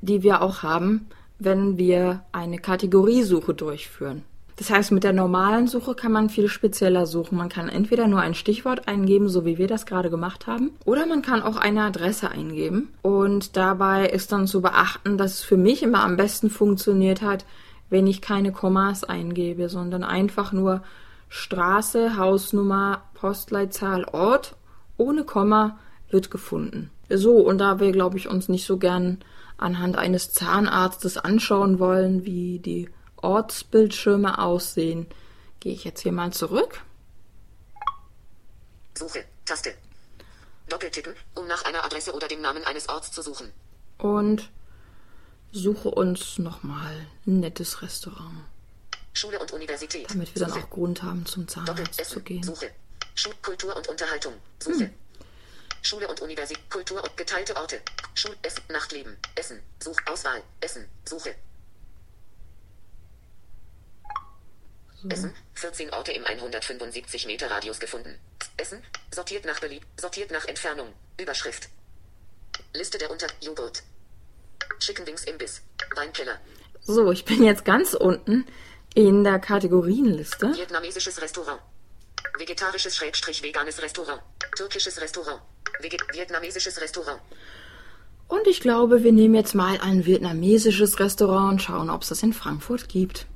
die wir auch haben, wenn wir eine Kategoriesuche durchführen. Das heißt, mit der normalen Suche kann man viel spezieller suchen. Man kann entweder nur ein Stichwort eingeben, so wie wir das gerade gemacht haben, oder man kann auch eine Adresse eingeben. Und dabei ist dann zu beachten, dass es für mich immer am besten funktioniert hat, wenn ich keine Kommas eingebe, sondern einfach nur Straße, Hausnummer, Postleitzahl, Ort ohne Komma wird gefunden. So, und da wir, glaube ich, uns nicht so gern anhand eines Zahnarztes anschauen wollen, wie die Ortsbildschirme aussehen, gehe ich jetzt hier mal zurück. Suche. Taste. Doppeltippen, um nach einer Adresse oder dem Namen eines Orts zu suchen. und suche uns nochmal ein nettes Restaurant, Schule und Universität. damit wir dann Suche. auch Grund haben, zum Zahnarzt zu gehen. Suche. Schul Kultur und Unterhaltung. Suche. Schule und Universität. Kultur und geteilte Orte. Schul Essen. Nachtleben. Essen. Such. Auswahl. Essen. Suche. Essen. 14 Orte im 175 Meter Radius gefunden. Essen. Sortiert nach Belieb. Sortiert nach Entfernung. Überschrift. Liste der Unter. Joghurt. Chickenwings Imbiss. Weinkeller. So, ich bin jetzt ganz unten in der Kategorienliste. Vietnamesisches Restaurant. Vegetarisches Schrägstrich veganes Restaurant. Türkisches Restaurant. Veget Vietnamesisches Restaurant. Und ich glaube, wir nehmen jetzt mal ein vietnamesisches Restaurant und schauen, ob es das in Frankfurt gibt.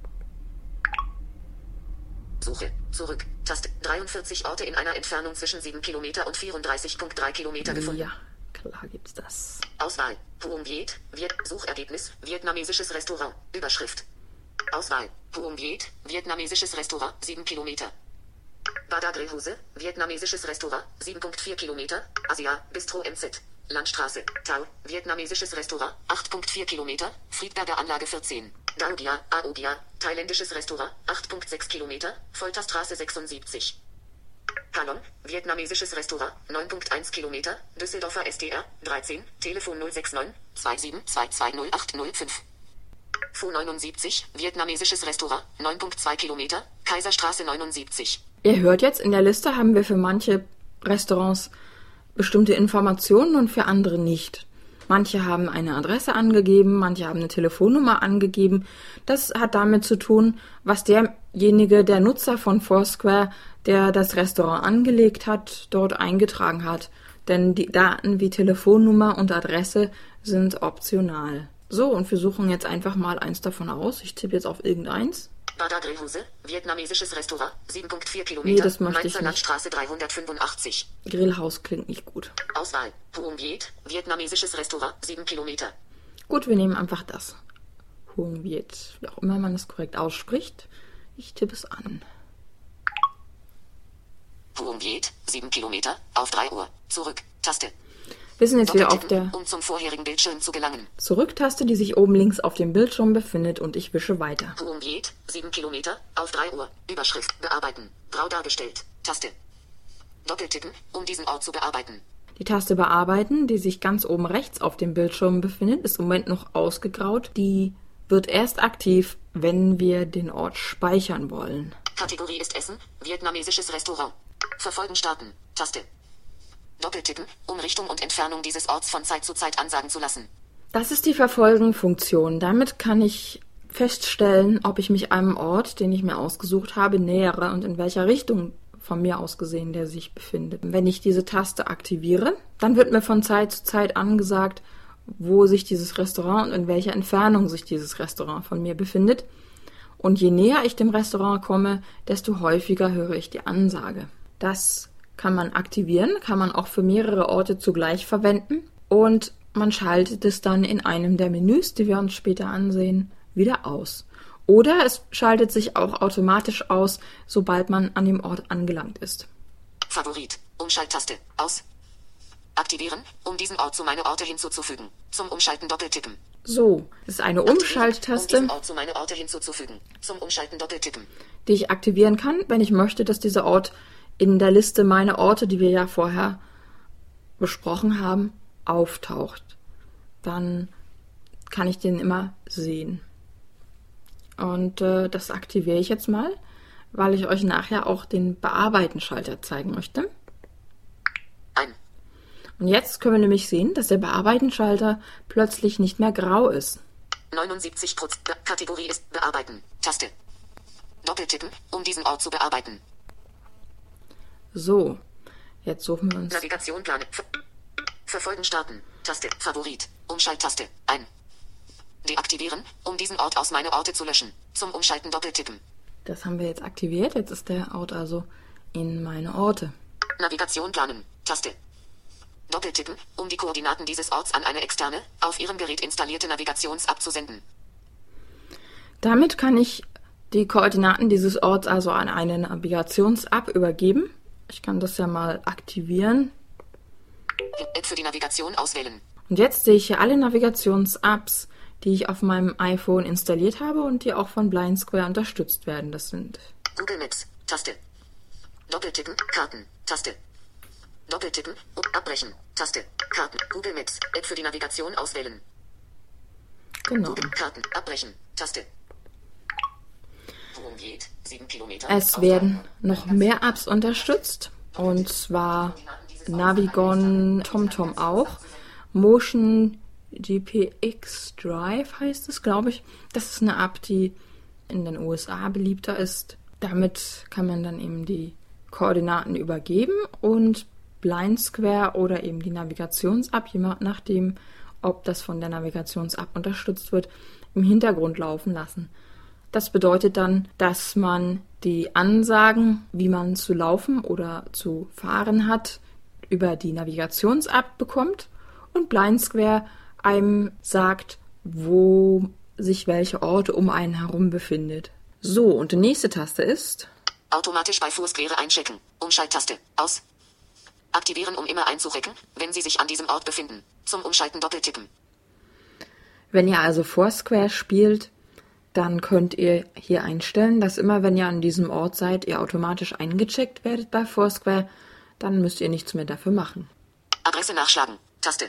Suche. Zurück. Taste. 43 Orte in einer Entfernung zwischen 7 Kilometer und 34,3 Kilometer gefunden. Ja, klar gibt's das. Auswahl. Puong Viet. Viet. Suchergebnis. Vietnamesisches Restaurant. Überschrift. Auswahl. Puong Viet. Vietnamesisches Restaurant. 7 Kilometer. Badagrehhuse, vietnamesisches Restaurant, 7.4 Kilometer, Asia, Bistro MZ. Landstraße, Tau, vietnamesisches Restaurant, 8.4 Kilometer, Friedberger Anlage 14. Daudia, Aogia, thailändisches Restaurant, 8.6 Kilometer, Folterstraße 76. Halong, vietnamesisches Restaurant, 9.1 Kilometer, Düsseldorfer SDR, 13, Telefon 069 272208005. Fu 79, vietnamesisches Restaurant, 9.2 Kilometer, Kaiserstraße 79. Ihr hört jetzt, in der Liste haben wir für manche Restaurants bestimmte Informationen und für andere nicht. Manche haben eine Adresse angegeben, manche haben eine Telefonnummer angegeben. Das hat damit zu tun, was derjenige, der Nutzer von Foursquare, der das Restaurant angelegt hat, dort eingetragen hat. Denn die Daten wie Telefonnummer und Adresse sind optional. So, und wir suchen jetzt einfach mal eins davon aus. Ich tippe jetzt auf irgendeins. Badagrehhuse, vietnamesisches Restaurant, 7.4 Kilometer, Nee, das möchte ich. Landstraße 385. Grillhaus klingt nicht gut. Auswahl, Huong Viet, vietnamesisches Restaurant, 7 Kilometer. Gut, wir nehmen einfach das. Huong Viet, wie auch immer man es korrekt ausspricht. Ich tippe es an. Huong Viet, 7 Kilometer, auf 3 Uhr, zurück, Taste. Wir sind jetzt wieder auf der um zum vorherigen Bildschirm zu gelangen. Zurücktaste, die sich oben links auf dem Bildschirm befindet und ich wische weiter. Viet, 7 Kilometer, auf 3 Uhr, Überschrift, bearbeiten, grau dargestellt, Taste. Doppeltippen, um diesen Ort zu bearbeiten. Die Taste Bearbeiten, die sich ganz oben rechts auf dem Bildschirm befindet, ist im Moment noch ausgegraut. Die wird erst aktiv, wenn wir den Ort speichern wollen. Kategorie ist Essen, vietnamesisches Restaurant. Verfolgen starten, Taste. Doppeltippen, um Richtung und Entfernung dieses Orts von Zeit zu Zeit ansagen zu lassen. Das ist die Verfolgen-Funktion. Damit kann ich feststellen, ob ich mich einem Ort, den ich mir ausgesucht habe, nähere und in welcher Richtung von mir aus gesehen der sich befindet. Wenn ich diese Taste aktiviere, dann wird mir von Zeit zu Zeit angesagt, wo sich dieses Restaurant und in welcher Entfernung sich dieses Restaurant von mir befindet. Und je näher ich dem Restaurant komme, desto häufiger höre ich die Ansage. Das kann man aktivieren, kann man auch für mehrere Orte zugleich verwenden und man schaltet es dann in einem der Menüs, die wir uns später ansehen, wieder aus. Oder es schaltet sich auch automatisch aus, sobald man an dem Ort angelangt ist. Favorit, Umschalttaste, aus. Aktivieren, um diesen Ort zu meine Orte hinzuzufügen. Zum Umschalten doppeltippen. So, das ist eine Um Umschalttaste, diesen Ort zu meine Orte hinzuzufügen. Zum Umschalten doppeltippen. die ich aktivieren kann, wenn ich möchte, dass dieser Ort in der Liste meine Orte, die wir ja vorher besprochen haben, auftaucht. Dann kann ich den immer sehen. Und äh, das aktiviere ich jetzt mal, weil ich euch nachher auch den Bearbeiten-Schalter zeigen möchte. Ein. Und jetzt können wir nämlich sehen, dass der Bearbeiten-Schalter plötzlich nicht mehr grau ist. 79 Prozent. Kategorie ist Bearbeiten. Taste. Doppeltippen, um diesen Ort zu bearbeiten. So, jetzt suchen wir uns. Navigation planen. Ver Verfolgen starten. Taste. Favorit. Umschalttaste. Ein. Deaktivieren, um diesen Ort aus meine Orte zu löschen. Zum Umschalten doppeltippen. Das haben wir jetzt aktiviert. Jetzt ist der Ort also in meine Orte. Navigation planen. Taste. Doppeltippen, um die Koordinaten dieses Orts an eine externe, auf Ihrem Gerät installierte Navigations-App zu senden. Damit kann ich die Koordinaten dieses Orts also an eine Navigations-App übergeben. Ich kann das ja mal aktivieren. App für die Navigation auswählen. Und jetzt sehe ich hier alle Navigations-Apps, die ich auf meinem iPhone installiert habe und die auch von Blind Square unterstützt werden. Das sind Google Maps. Taste. Doppeltippen. Karten. Taste. Doppeltippen. Abbrechen. Taste. Karten. Google Maps. App für die Navigation auswählen. genau. Google Karten. Abbrechen. Taste. Worum geht? 7 Kilometer. Es werden noch mehr Apps unterstützt. Und zwar Navigon, TomTom auch. Motion GPX Drive heißt es, glaube ich. Das ist eine App, die in den USA beliebter ist. Damit kann man dann eben die Koordinaten übergeben und Blind Square oder eben die Navigations-App, je nachdem, ob das von der Navigations-App unterstützt wird, im Hintergrund laufen lassen. Das bedeutet dann, dass man die Ansagen, wie man zu laufen oder zu fahren hat, über die Navigations-App bekommt und Blind Square einem sagt, wo sich welche Orte um einen herum befindet. So, und die nächste Taste ist Automatisch bei Foursquare einchecken. Umschalttaste. Aus. Aktivieren, um immer einzurecken, wenn Sie sich an diesem Ort befinden. Zum Umschalten doppeltippen. Wenn ihr also Foursquare spielt, dann könnt ihr hier einstellen, dass immer, wenn ihr an diesem Ort seid, ihr automatisch eingecheckt werdet bei Foursquare. Dann müsst ihr nichts mehr dafür machen. Adresse nachschlagen. Taste.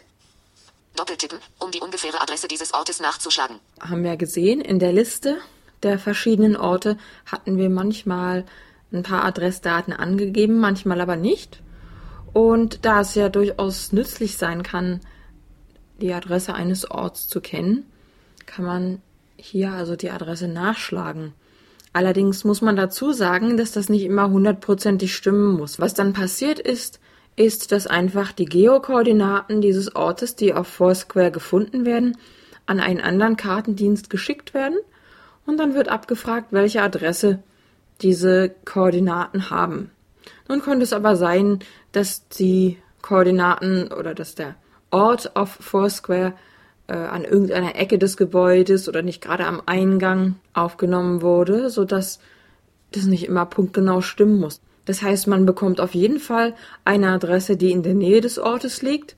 Doppeltippen, um die ungefähre Adresse dieses Ortes nachzuschlagen. Haben wir gesehen, in der Liste der verschiedenen Orte hatten wir manchmal ein paar Adressdaten angegeben, manchmal aber nicht. Und da es ja durchaus nützlich sein kann, die Adresse eines Orts zu kennen, kann man hier also die Adresse nachschlagen. Allerdings muss man dazu sagen, dass das nicht immer hundertprozentig stimmen muss. Was dann passiert ist, ist, dass einfach die Geokoordinaten dieses Ortes, die auf Foursquare gefunden werden, an einen anderen Kartendienst geschickt werden und dann wird abgefragt, welche Adresse diese Koordinaten haben. Nun könnte es aber sein, dass die Koordinaten oder dass der Ort auf Foursquare äh, an irgendeiner Ecke des Gebäudes oder nicht gerade am Eingang aufgenommen wurde, so dass das nicht immer punktgenau stimmen muss. Das heißt, man bekommt auf jeden Fall eine Adresse, die in der Nähe des Ortes liegt,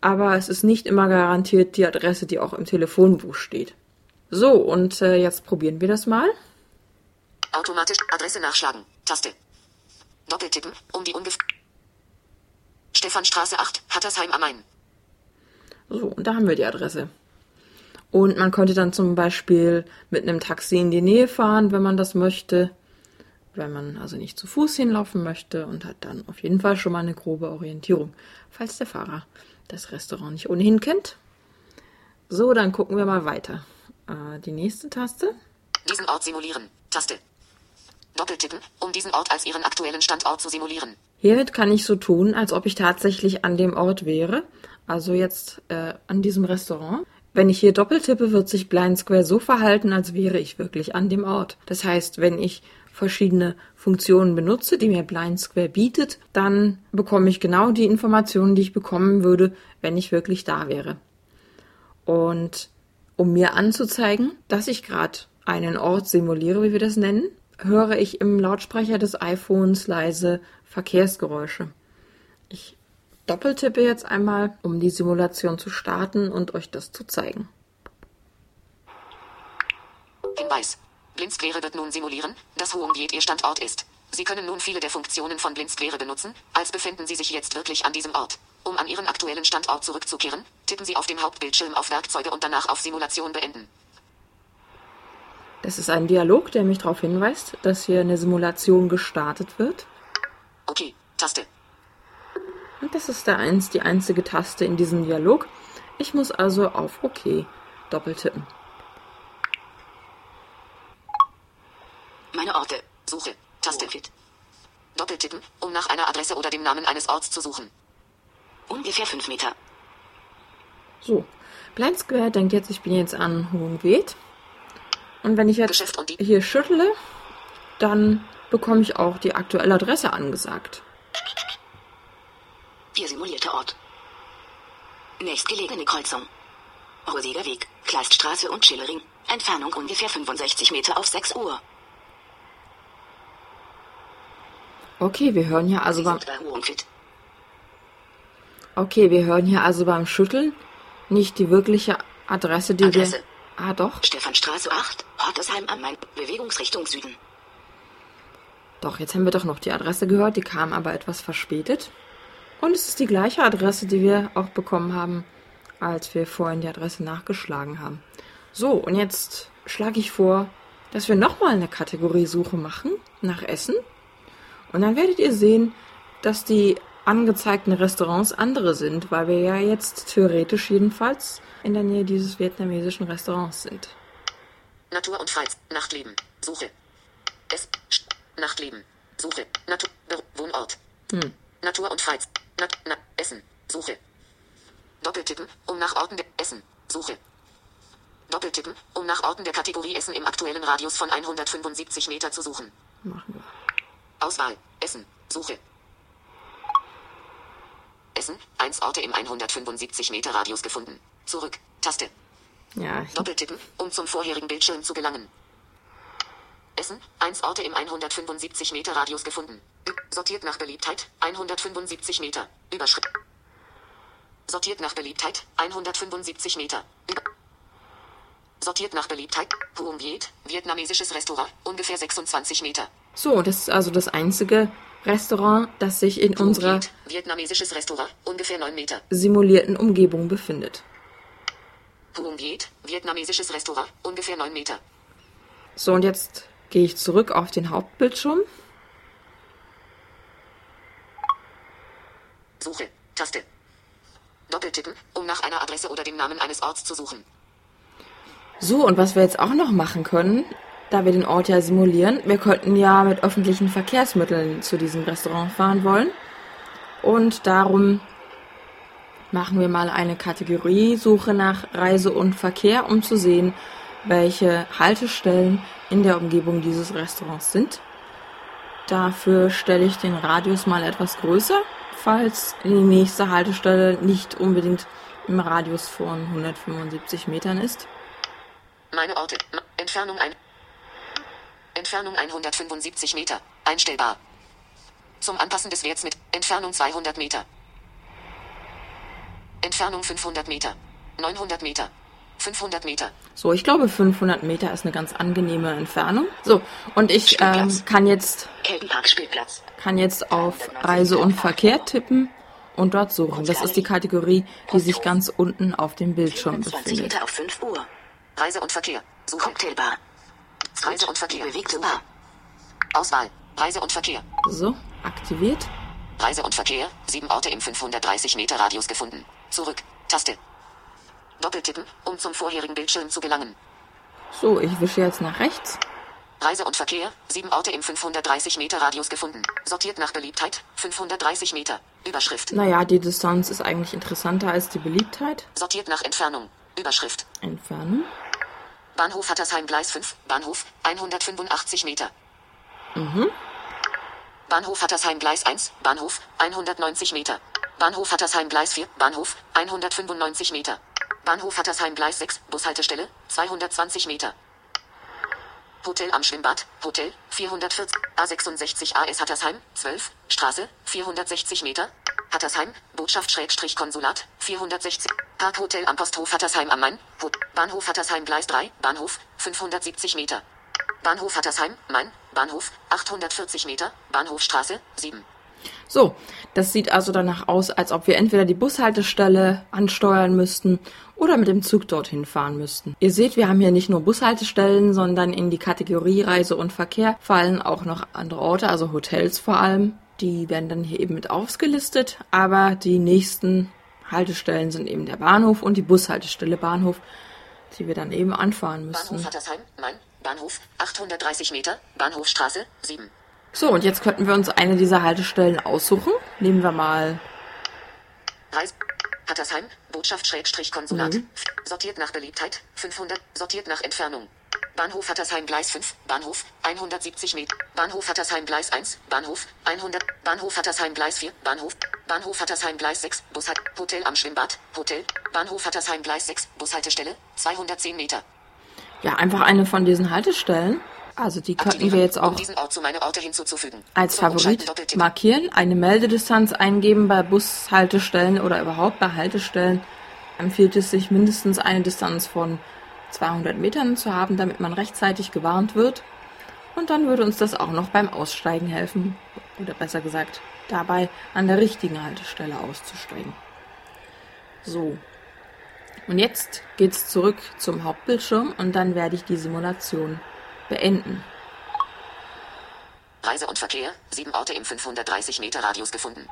aber es ist nicht immer garantiert die Adresse, die auch im Telefonbuch steht. So, und äh, jetzt probieren wir das mal. Automatisch Adresse nachschlagen. Taste. Doppeltippen, um die ungefähr. Stephanstraße 8, Hattersheim am Main. So, und da haben wir die Adresse. Und man könnte dann zum Beispiel mit einem Taxi in die Nähe fahren, wenn man das möchte. Wenn man also nicht zu Fuß hinlaufen möchte und hat dann auf jeden Fall schon mal eine grobe Orientierung, falls der Fahrer das Restaurant nicht ohnehin kennt. So, dann gucken wir mal weiter. Äh, die nächste Taste. Diesen Ort simulieren. Taste. Doppeltippen, um diesen Ort als Ihren aktuellen Standort zu simulieren. Hiermit kann ich so tun, als ob ich tatsächlich an dem Ort wäre, also jetzt äh, an diesem Restaurant. Wenn ich hier doppeltippe, wird sich Blind Square so verhalten, als wäre ich wirklich an dem Ort. Das heißt, wenn ich verschiedene Funktionen benutze, die mir Blind Square bietet, dann bekomme ich genau die Informationen, die ich bekommen würde, wenn ich wirklich da wäre. Und um mir anzuzeigen, dass ich gerade einen Ort simuliere, wie wir das nennen, höre ich im Lautsprecher des iPhones leise Verkehrsgeräusche. Ich doppeltippe jetzt einmal, um die Simulation zu starten und euch das zu zeigen. Hinweis. Blindsquare wird nun simulieren, dass Hohenviet Ihr Standort ist. Sie können nun viele der Funktionen von Blindsquare benutzen, als befinden Sie sich jetzt wirklich an diesem Ort. Um an Ihren aktuellen Standort zurückzukehren, tippen Sie auf dem Hauptbildschirm auf Werkzeuge und danach auf Simulation beenden. Das ist ein Dialog, der mich darauf hinweist, dass hier eine Simulation gestartet wird. Okay, Taste. Und das ist der eins, die einzige Taste in diesem Dialog. Ich muss also auf OK doppeltippen. Meine Orte. Suche. Taste. Fit. Doppeltippen, um nach einer Adresse oder dem Namen eines Orts zu suchen. Ungefähr 5 Meter. So, Blind Square denkt jetzt, ich bin jetzt an Hohenwed. Und wenn ich jetzt hier schüttle, dann bekomme ich auch die aktuelle Adresse angesagt. Ihr simulierter Ort. Nächstgelegene Kreuzung. Rosiger Weg, Kleiststraße und Schillering. Entfernung ungefähr 65 Meter auf 6 Uhr. Okay, wir hören hier also beim. Okay, wir hören hier also beim Schütteln nicht die wirkliche Adresse, die Adresse. wir Ah, doch. Stephanstraße 8, Hortersheim am Main. Bewegungsrichtung Süden. Doch, jetzt haben wir doch noch die Adresse gehört, die kam aber etwas verspätet. Und es ist die gleiche Adresse, die wir auch bekommen haben, als wir vorhin die Adresse nachgeschlagen haben. So, und jetzt schlage ich vor, dass wir nochmal eine Kategoriesuche machen nach Essen. Und dann werdet ihr sehen, dass die angezeigten Restaurants andere sind, weil wir ja jetzt theoretisch jedenfalls in der Nähe dieses vietnamesischen Restaurants sind. Natur und Freizeit. Nachtleben. Suche. Es. Nachtleben. Suche. Natur. Wohnort. Hm. Natur und Freizeit. Nat na Essen. Suche. Doppeltippen, um nach Orten der Essen. Suche. Doppeltippen, um nach Orten der Kategorie Essen im aktuellen Radius von 175 Meter zu suchen. Machen wir. Auswahl. Essen. Suche. Essen. 1 Orte im 175 Meter Radius gefunden. Zurück. Taste. Ja, Doppeltippen, um zum vorherigen Bildschirm zu gelangen. Essen, 1 Orte im 175 Meter Radius gefunden. Sortiert nach Beliebtheit, 175 Meter. Überschritt. Sortiert nach Beliebtheit, 175 Meter. Über Sortiert nach Beliebtheit. Puong Viet, vietnamesisches Restaurant, ungefähr 26 Meter. So, das ist also das einzige Restaurant, das sich in unserer Viet, vietnamesisches Restaurant, ungefähr 9 Meter. simulierten Umgebung befindet. Puong Viet, vietnamesisches Restaurant, ungefähr 9 Meter. So, und jetzt gehe ich zurück auf den Hauptbildschirm. Suche. Taste. Doppeltippen, um nach einer Adresse oder dem Namen eines Orts zu suchen. So, und was wir jetzt auch noch machen können, da wir den Ort ja simulieren, wir könnten ja mit öffentlichen Verkehrsmitteln zu diesem Restaurant fahren wollen. Und darum machen wir mal eine Kategoriesuche nach Reise und Verkehr, um zu sehen, welche Haltestellen in der Umgebung dieses Restaurants sind. Dafür stelle ich den Radius mal etwas größer, falls die nächste Haltestelle nicht unbedingt im Radius von 175 Metern ist. Meine Orte. Entfernung ein. Entfernung 175 Meter. Einstellbar. Zum Anpassen des Werts mit Entfernung 200 Meter. Entfernung 500 Meter. 900 Meter. 500 Meter. So, ich glaube 500 Meter ist eine ganz angenehme Entfernung. So, und ich ähm, kann jetzt kann jetzt auf Reise und Verkehr tippen und dort suchen. Das ist die Kategorie, die sich ganz unten auf dem Bildschirm 20 befindet. Meter auf 5 Uhr. Reise und Verkehr. Suche. Cocktailbar. Reise und Verkehr. Bewegte. Bar. Auswahl. Reise und Verkehr. So, aktiviert. Reise und Verkehr. Sieben Orte im 530 Meter Radius gefunden. Zurück. Taste. Doppeltippen, um zum vorherigen Bildschirm zu gelangen. So, ich wische jetzt nach rechts. Reise und Verkehr. Sieben Orte im 530 Meter Radius gefunden. Sortiert nach Beliebtheit. 530 Meter. Überschrift. Naja, die Distanz ist eigentlich interessanter als die Beliebtheit. Sortiert nach Entfernung. Überschrift. Entfernung. Bahnhof Hattersheim Gleis 5. Bahnhof 185 Meter. Bahnhof Hattersheim Gleis 1. Bahnhof 190 Meter. Bahnhof Hattersheim Gleis 4. Bahnhof 195 Meter. Bahnhof Hattersheim Gleis 6. Bushaltestelle 220 Meter. Hotel am Schwimmbad, Hotel 440, A66 AS Hattersheim, 12, Straße 460 Meter. Hattersheim, Botschaft Schrägstrich Konsulat 460. Parkhotel am Posthof Hattersheim am Main, Ho Bahnhof Hattersheim Gleis 3, Bahnhof 570 Meter. Bahnhof Hattersheim, Main, Bahnhof 840 Meter, Bahnhofstraße 7. So, das sieht also danach aus, als ob wir entweder die Bushaltestelle ansteuern müssten oder mit dem Zug dorthin fahren müssten. Ihr seht, wir haben hier nicht nur Bushaltestellen, sondern in die Kategorie Reise und Verkehr fallen auch noch andere Orte, also Hotels vor allem. Die werden dann hier eben mit aufgelistet, aber die nächsten Haltestellen sind eben der Bahnhof und die Bushaltestelle Bahnhof, die wir dann eben anfahren Bahnhof müssen. Hattersheim, Main, Bahnhof 830 Meter, Bahnhofstraße 7. So, und jetzt könnten wir uns eine dieser Haltestellen aussuchen. Nehmen wir mal Reis Hattersheim, Botschaft Schrägstrich Konsulat. Sortiert nach Beliebtheit, 500, sortiert nach Entfernung. Bahnhof Hattersheim Gleis 5, Bahnhof 170 Meter. Bahnhof Hattersheim Gleis 1, Bahnhof 100, Bahnhof Hattersheim Gleis 4, Bahnhof, Bahnhof Hattersheim Gleis 6, Bushalt, Hotel am Schwimmbad, Hotel, Bahnhof Hattersheim Gleis 6, Bushaltestelle, 210 Meter. Ja, einfach eine von diesen Haltestellen. Also die könnten wir jetzt um auch hinzuzufügen. als Favorit markieren, eine Meldedistanz eingeben bei Bushaltestellen oder überhaupt bei Haltestellen. Empfiehlt es sich mindestens eine Distanz von 200 Metern zu haben, damit man rechtzeitig gewarnt wird. Und dann würde uns das auch noch beim Aussteigen helfen. Oder besser gesagt, dabei an der richtigen Haltestelle auszusteigen. So. Und jetzt geht's zurück zum Hauptbildschirm und dann werde ich die Simulation beenden. Reise und Verkehr, sieben Orte im 530 Meter Radius gefunden.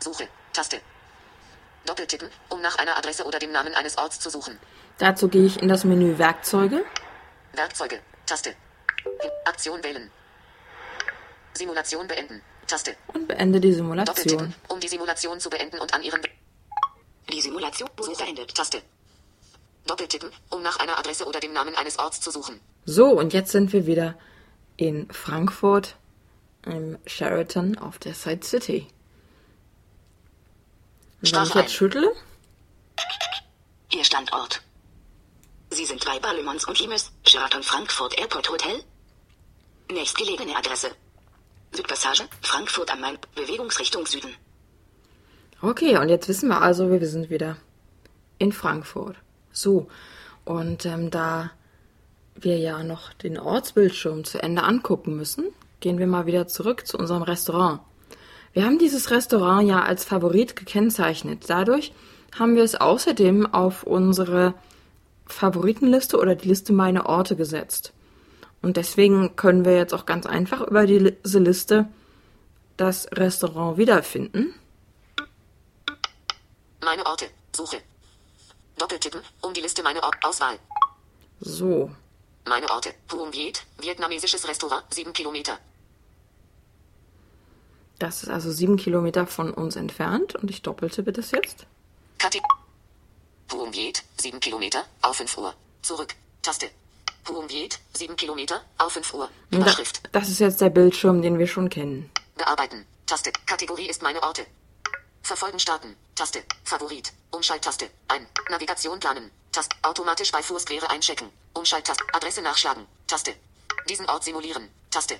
Suche, Taste. Doppeltippen, um nach einer Adresse oder dem Namen eines Orts zu suchen. Dazu gehe ich in das Menü Werkzeuge Werkzeuge, Taste. Aktion wählen. Simulation beenden, Taste. und beende die Simulation. Doppeltippen, um die Simulation zu beenden und an ihren Be Die Simulation ist beendet. Taste. Doppeltippen, um nach einer Adresse oder dem Namen eines Orts zu suchen. So, und jetzt sind wir wieder in Frankfurt im Sheraton auf der Side City. Und wenn ich jetzt schüttle, Ihr Standort. Sie sind bei Ballemons und Limes, Sheraton Frankfurt Airport Hotel. Nächstgelegene Adresse. Südpassage, Frankfurt am Main, Bewegungsrichtung Süden. Okay, und jetzt wissen wir also, wir sind wieder in Frankfurt. So, und ähm, da wir ja noch den Ortsbildschirm zu Ende angucken müssen, gehen wir mal wieder zurück zu unserem Restaurant. Wir haben dieses Restaurant ja als Favorit gekennzeichnet. Dadurch haben wir es außerdem auf unsere Favoritenliste oder die Liste Meine Orte gesetzt. Und deswegen können wir jetzt auch ganz einfach über diese Liste das Restaurant wiederfinden. Meine Orte. Suche. Doppeltippen, um die Liste Meine Orte. Auswahl. So, Meine Orte. Puong Viet, vietnamesisches Restaurant, 7 Kilometer. das ist also sieben Kilometer von uns entfernt und ich doppeltippe das jetzt. Kate. Puong Viet, 7 Kilometer, auf 5 Uhr. Zurück. Taste. Puong Viet, 7 Kilometer, auf 5 Uhr. Und da, Überschrift. das ist jetzt der Bildschirm, den wir schon kennen. Bearbeiten. Taste. Kategorie ist meine Orte. Verfolgen starten. Taste. Favorit. Umschalttaste. Ein. Navigation planen. Taste. Automatisch bei Fußquere einchecken. Umschalttaste. Adresse nachschlagen. Taste. Diesen Ort simulieren. Taste.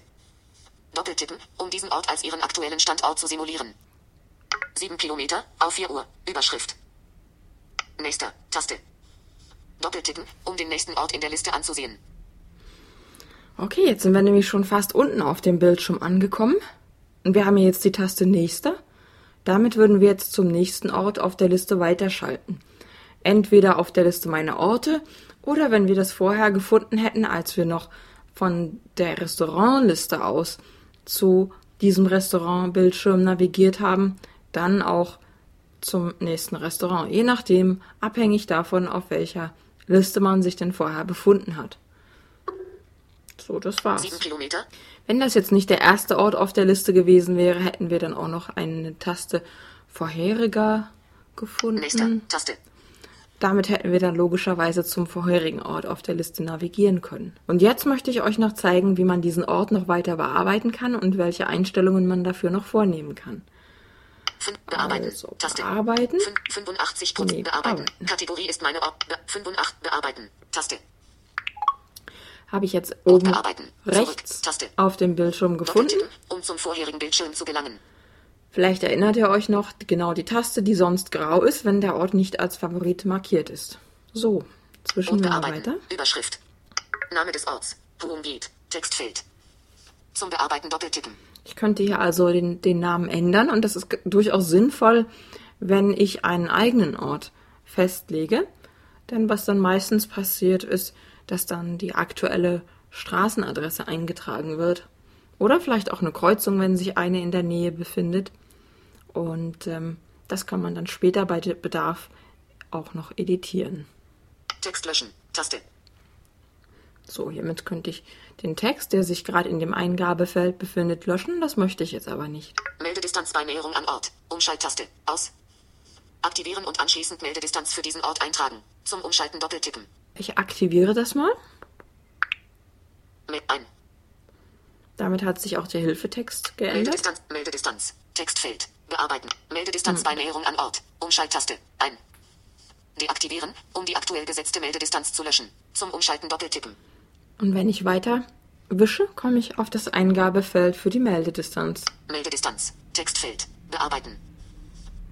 Doppeltippen, um diesen Ort als Ihren aktuellen Standort zu simulieren. 7 Kilometer, auf 4 Uhr. Überschrift. Nächster. Taste. Doppeltippen, um den nächsten Ort in der Liste anzusehen. Okay, jetzt sind wir nämlich schon fast unten auf dem Bildschirm angekommen. Und wir haben hier jetzt die Taste Nächster. Damit würden wir jetzt zum nächsten Ort auf der Liste weiterschalten. Entweder auf der Liste Meine Orte oder wenn wir das vorher gefunden hätten, als wir noch von der Restaurantliste aus zu diesem Restaurantbildschirm navigiert haben, dann auch zum nächsten Restaurant. Je nachdem, abhängig davon, auf welcher Liste man sich denn vorher befunden hat. So, das war's. 7 Kilometer, Wenn das jetzt nicht der erste Ort auf der Liste gewesen wäre, hätten wir dann auch noch eine Taste vorheriger gefunden. nächster. Taste. Damit hätten wir dann logischerweise zum vorherigen Ort auf der Liste navigieren können. Und jetzt möchte ich euch noch zeigen, wie man diesen Ort noch weiter bearbeiten kann und welche Einstellungen man dafür noch vornehmen kann. 5. Bearbeiten. Also, Taste. bearbeiten. Fün- 85 Prozent Nee, bearbeiten. bearbeiten. Kategorie ist meine Ort. Be 85 bearbeiten. Taste. Habe ich jetzt oben. Zurück. rechts Taste. auf dem Bildschirm gefunden. Um zum vorherigen Bildschirm zu gelangen. Vielleicht erinnert ihr euch noch genau die Taste, die sonst grau ist, wenn der Ort nicht als Favorit markiert ist. So, zwischen wir weiter. Überschrift. Name des Orts. Puongit. Textfeld. Zum Bearbeiten doppeltippen. Ich könnte hier also den, den Namen ändern und das ist durchaus sinnvoll, wenn ich einen eigenen Ort festlege. Denn was dann meistens passiert ist, dass dann die aktuelle Straßenadresse eingetragen wird. Oder vielleicht auch eine Kreuzung, wenn sich eine in der Nähe befindet. Und ähm, das kann man dann später bei Bedarf auch noch editieren. Text löschen. Taste. So, hiermit könnte ich den Text, der sich gerade in dem Eingabefeld befindet, löschen. Das möchte ich jetzt aber nicht. Meldedistanz bei Näherung an Ort. Umschalttaste. Aus. Aktivieren und anschließend Meldedistanz für diesen Ort eintragen. Zum Umschalten doppeltippen. Ich aktiviere das mal. Me ein. Damit hat sich auch der Hilfetext geändert. Meldedistanz. Meldedistanz. Textfeld. Bearbeiten. Meldedistanz bei Näherung an Ort. Umschalttaste. Ein. Deaktivieren, um die aktuell gesetzte Meldedistanz zu löschen. Zum Umschalten doppeltippen. Und wenn ich weiter wische, komme ich auf das Eingabefeld für die Meldedistanz. Meldedistanz. Textfeld. Bearbeiten.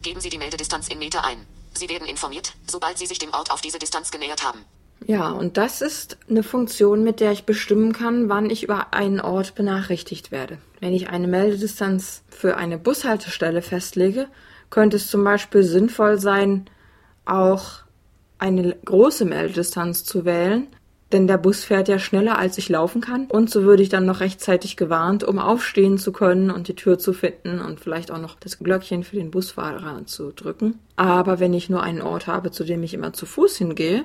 Geben Sie die Meldedistanz in Meter ein. Sie werden informiert, sobald Sie sich dem Ort auf diese Distanz genähert haben. Ja, und das ist eine Funktion, mit der ich bestimmen kann, wann ich über einen Ort benachrichtigt werde. Wenn ich eine Meldedistanz für eine Bushaltestelle festlege, könnte es zum Beispiel sinnvoll sein, auch eine große Meldedistanz zu wählen, denn der Bus fährt ja schneller, als ich laufen kann. Und so würde ich dann noch rechtzeitig gewarnt, um aufstehen zu können und die Tür zu finden und vielleicht auch noch das Glöckchen für den Busfahrer zu drücken. Aber wenn ich nur einen Ort habe, zu dem ich immer zu Fuß hingehe,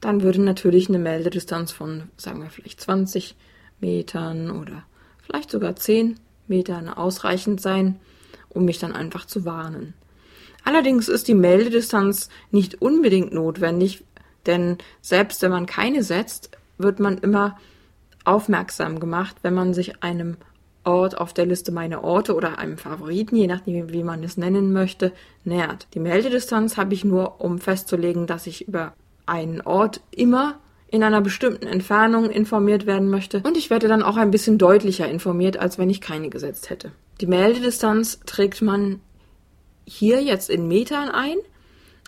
dann würde natürlich eine Meldedistanz von, sagen wir, vielleicht 20 Metern oder vielleicht sogar 10 Metern ausreichend sein, um mich dann einfach zu warnen. Allerdings ist die Meldedistanz nicht unbedingt notwendig, denn selbst wenn man keine setzt, wird man immer aufmerksam gemacht, wenn man sich einem Ort auf der Liste Meine Orte oder einem Favoriten, je nachdem wie man es nennen möchte, nähert. Die Meldedistanz habe ich nur, um festzulegen, dass ich über einen Ort immer in einer bestimmten Entfernung informiert werden möchte. Und ich werde dann auch ein bisschen deutlicher informiert, als wenn ich keine gesetzt hätte. Die Meldedistanz trägt man hier jetzt in Metern ein,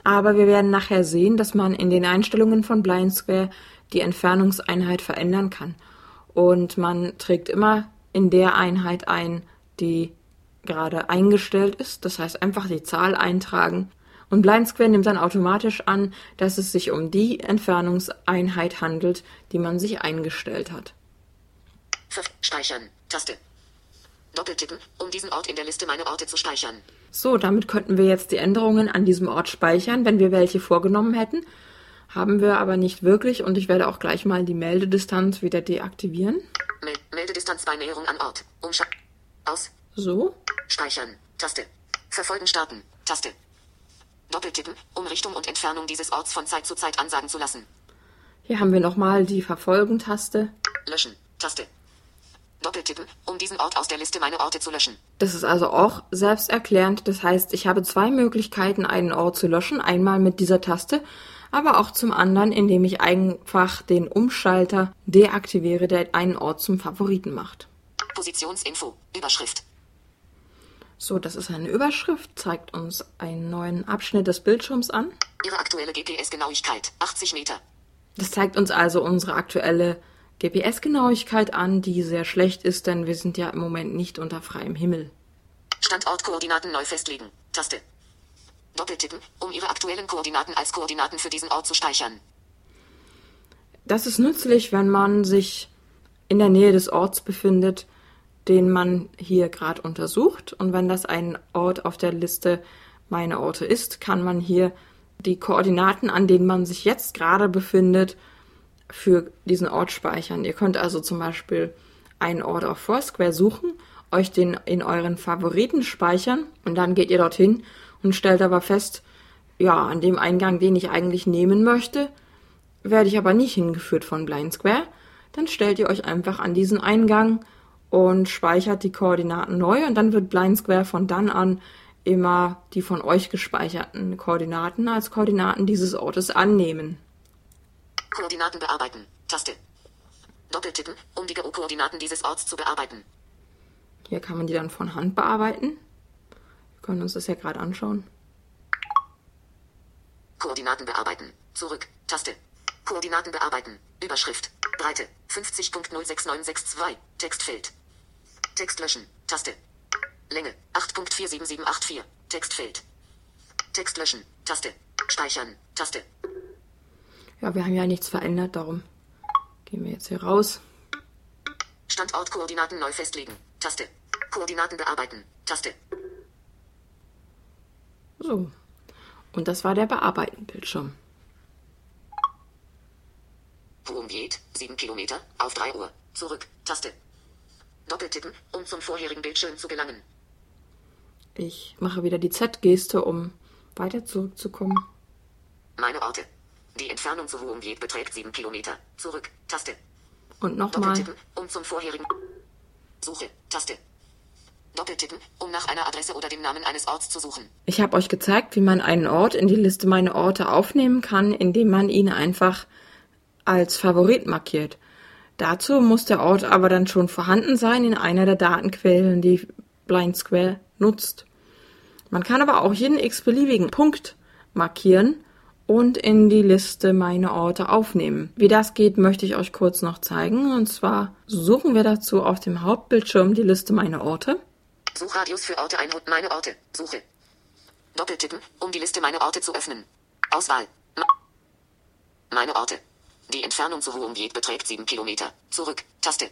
aber wir werden nachher sehen, dass man in den Einstellungen von Blind Square die Entfernungseinheit verändern kann. Und man trägt immer in der Einheit ein, die gerade eingestellt ist. Das heißt einfach die Zahl eintragen. Und Blind Square nimmt dann automatisch an, dass es sich um die Entfernungseinheit handelt, die man sich eingestellt hat. Speichern. Taste. Doppeltippen, um diesen Ort in der Liste meine Orte zu speichern. So, damit könnten wir jetzt die Änderungen an diesem Ort speichern, wenn wir welche vorgenommen hätten. Haben wir aber nicht wirklich und ich werde auch gleich mal die Meldedistanz wieder deaktivieren. Mel Meldedistanz bei Näherung an Ort. Umschau. Aus. So. Speichern. Taste. Verfolgen starten. Taste. Doppeltippen, um Richtung und Entfernung dieses Orts von Zeit zu Zeit ansagen zu lassen. Hier haben wir nochmal die Verfolgen-Taste. Löschen. Taste. Doppeltippen, um diesen Ort aus der Liste meine Orte zu löschen. Das ist also auch selbsterklärend. Das heißt, ich habe zwei Möglichkeiten, einen Ort zu löschen. Einmal mit dieser Taste, aber auch zum anderen, indem ich einfach den Umschalter deaktiviere, der einen Ort zum Favoriten macht. Positionsinfo. Überschrift. So, das ist eine Überschrift, zeigt uns einen neuen Abschnitt des Bildschirms an. Ihre aktuelle GPS-Genauigkeit. 80 Meter. Das zeigt uns also unsere aktuelle GPS-Genauigkeit an, die sehr schlecht ist, denn wir sind ja im Moment nicht unter freiem Himmel. Standortkoordinaten neu festlegen. Taste. Doppeltippen, um Ihre aktuellen Koordinaten als Koordinaten für diesen Ort zu speichern. Das ist nützlich, wenn man sich in der Nähe des Orts befindet, den man hier gerade untersucht. Und wenn das ein Ort auf der Liste meine Orte ist, kann man hier die Koordinaten, an denen man sich jetzt gerade befindet, für diesen Ort speichern. Ihr könnt also zum Beispiel einen Ort auf Foursquare suchen, euch den in euren Favoriten speichern und dann geht ihr dorthin und stellt aber fest, ja, an dem Eingang, den ich eigentlich nehmen möchte, werde ich aber nicht hingeführt von Blind Square. Dann stellt ihr euch einfach an diesen Eingang und speichert die Koordinaten neu und dann wird Blind Square von dann an immer die von euch gespeicherten Koordinaten als Koordinaten dieses Ortes annehmen. Koordinaten bearbeiten. Taste. Doppeltippen, um die GO-Koordinaten dieses Orts zu bearbeiten. Hier kann man die dann von Hand bearbeiten. Wir können uns das ja gerade anschauen. Koordinaten bearbeiten. Zurück. Taste. Koordinaten bearbeiten. Überschrift. Breite. 50.06962. Textfeld. Text löschen. Taste. Länge. 8.47784. Textfeld. Text löschen. Taste. Speichern. Taste. Ja, wir haben ja nichts verändert, darum gehen wir jetzt hier raus. Standortkoordinaten neu festlegen. Taste. Koordinaten bearbeiten. Taste. So. Und das war der Bearbeiten-Bildschirm. Worum geht? 7 Kilometer. Auf 3 Uhr. Zurück. Taste. Doppeltippen, um zum vorherigen Bildschirm zu gelangen. Ich mache wieder die Z-Geste, um weiter zurückzukommen. Meine Orte. Die Entfernung zu Worum geht beträgt 7 Kilometer. Zurück. Taste. Und nochmal. Doppeltippen, um zum vorherigen. Suche. Taste. Doppeltippen, um nach einer Adresse oder dem Namen eines Orts zu suchen. Ich habe euch gezeigt, wie man einen Ort in die Liste Meine Orte aufnehmen kann, indem man ihn einfach als Favorit markiert. Dazu muss der Ort aber dann schon vorhanden sein in einer der Datenquellen, die Blind Square nutzt. Man kann aber auch jeden x-beliebigen Punkt markieren und in die Liste meine Orte aufnehmen. Wie das geht, möchte ich euch kurz noch zeigen. Und zwar suchen wir dazu auf dem Hauptbildschirm die Liste meine Orte. Suchradius für Orte 100. Meine Orte. Suche. Doppeltippen, um die Liste meine Orte zu öffnen. Auswahl. Meine Orte. Die Entfernung zu geht beträgt 7 Kilometer. Zurück. Taste.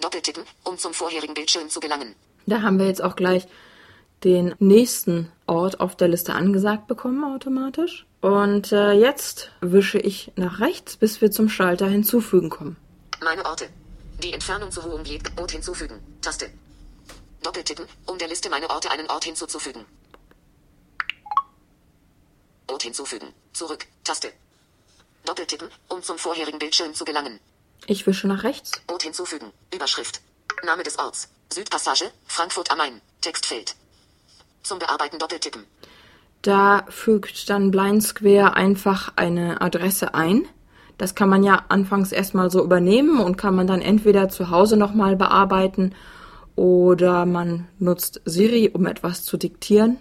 Doppeltippen, um zum vorherigen Bildschirm zu gelangen. Da haben wir jetzt auch gleich den nächsten Ort auf der Liste angesagt bekommen automatisch. Und äh, jetzt wische ich nach rechts, bis wir zum Schalter hinzufügen kommen. Meine Orte. Die Entfernung zu geht. Ort hinzufügen. Taste. Doppeltippen, um der Liste meine Orte einen Ort hinzuzufügen. Ort hinzufügen. Zurück. Taste. Doppeltippen, um zum vorherigen Bildschirm zu gelangen. Ich wische nach rechts. Ort hinzufügen. Überschrift. Name des Orts. Südpassage, Frankfurt am Main. Textfeld. Zum Bearbeiten doppeltippen. Da fügt dann Blind Square einfach eine Adresse ein, Das kann man ja anfangs erstmal so übernehmen und kann man dann entweder zu Hause nochmal bearbeiten oder man nutzt Siri, um etwas zu diktieren.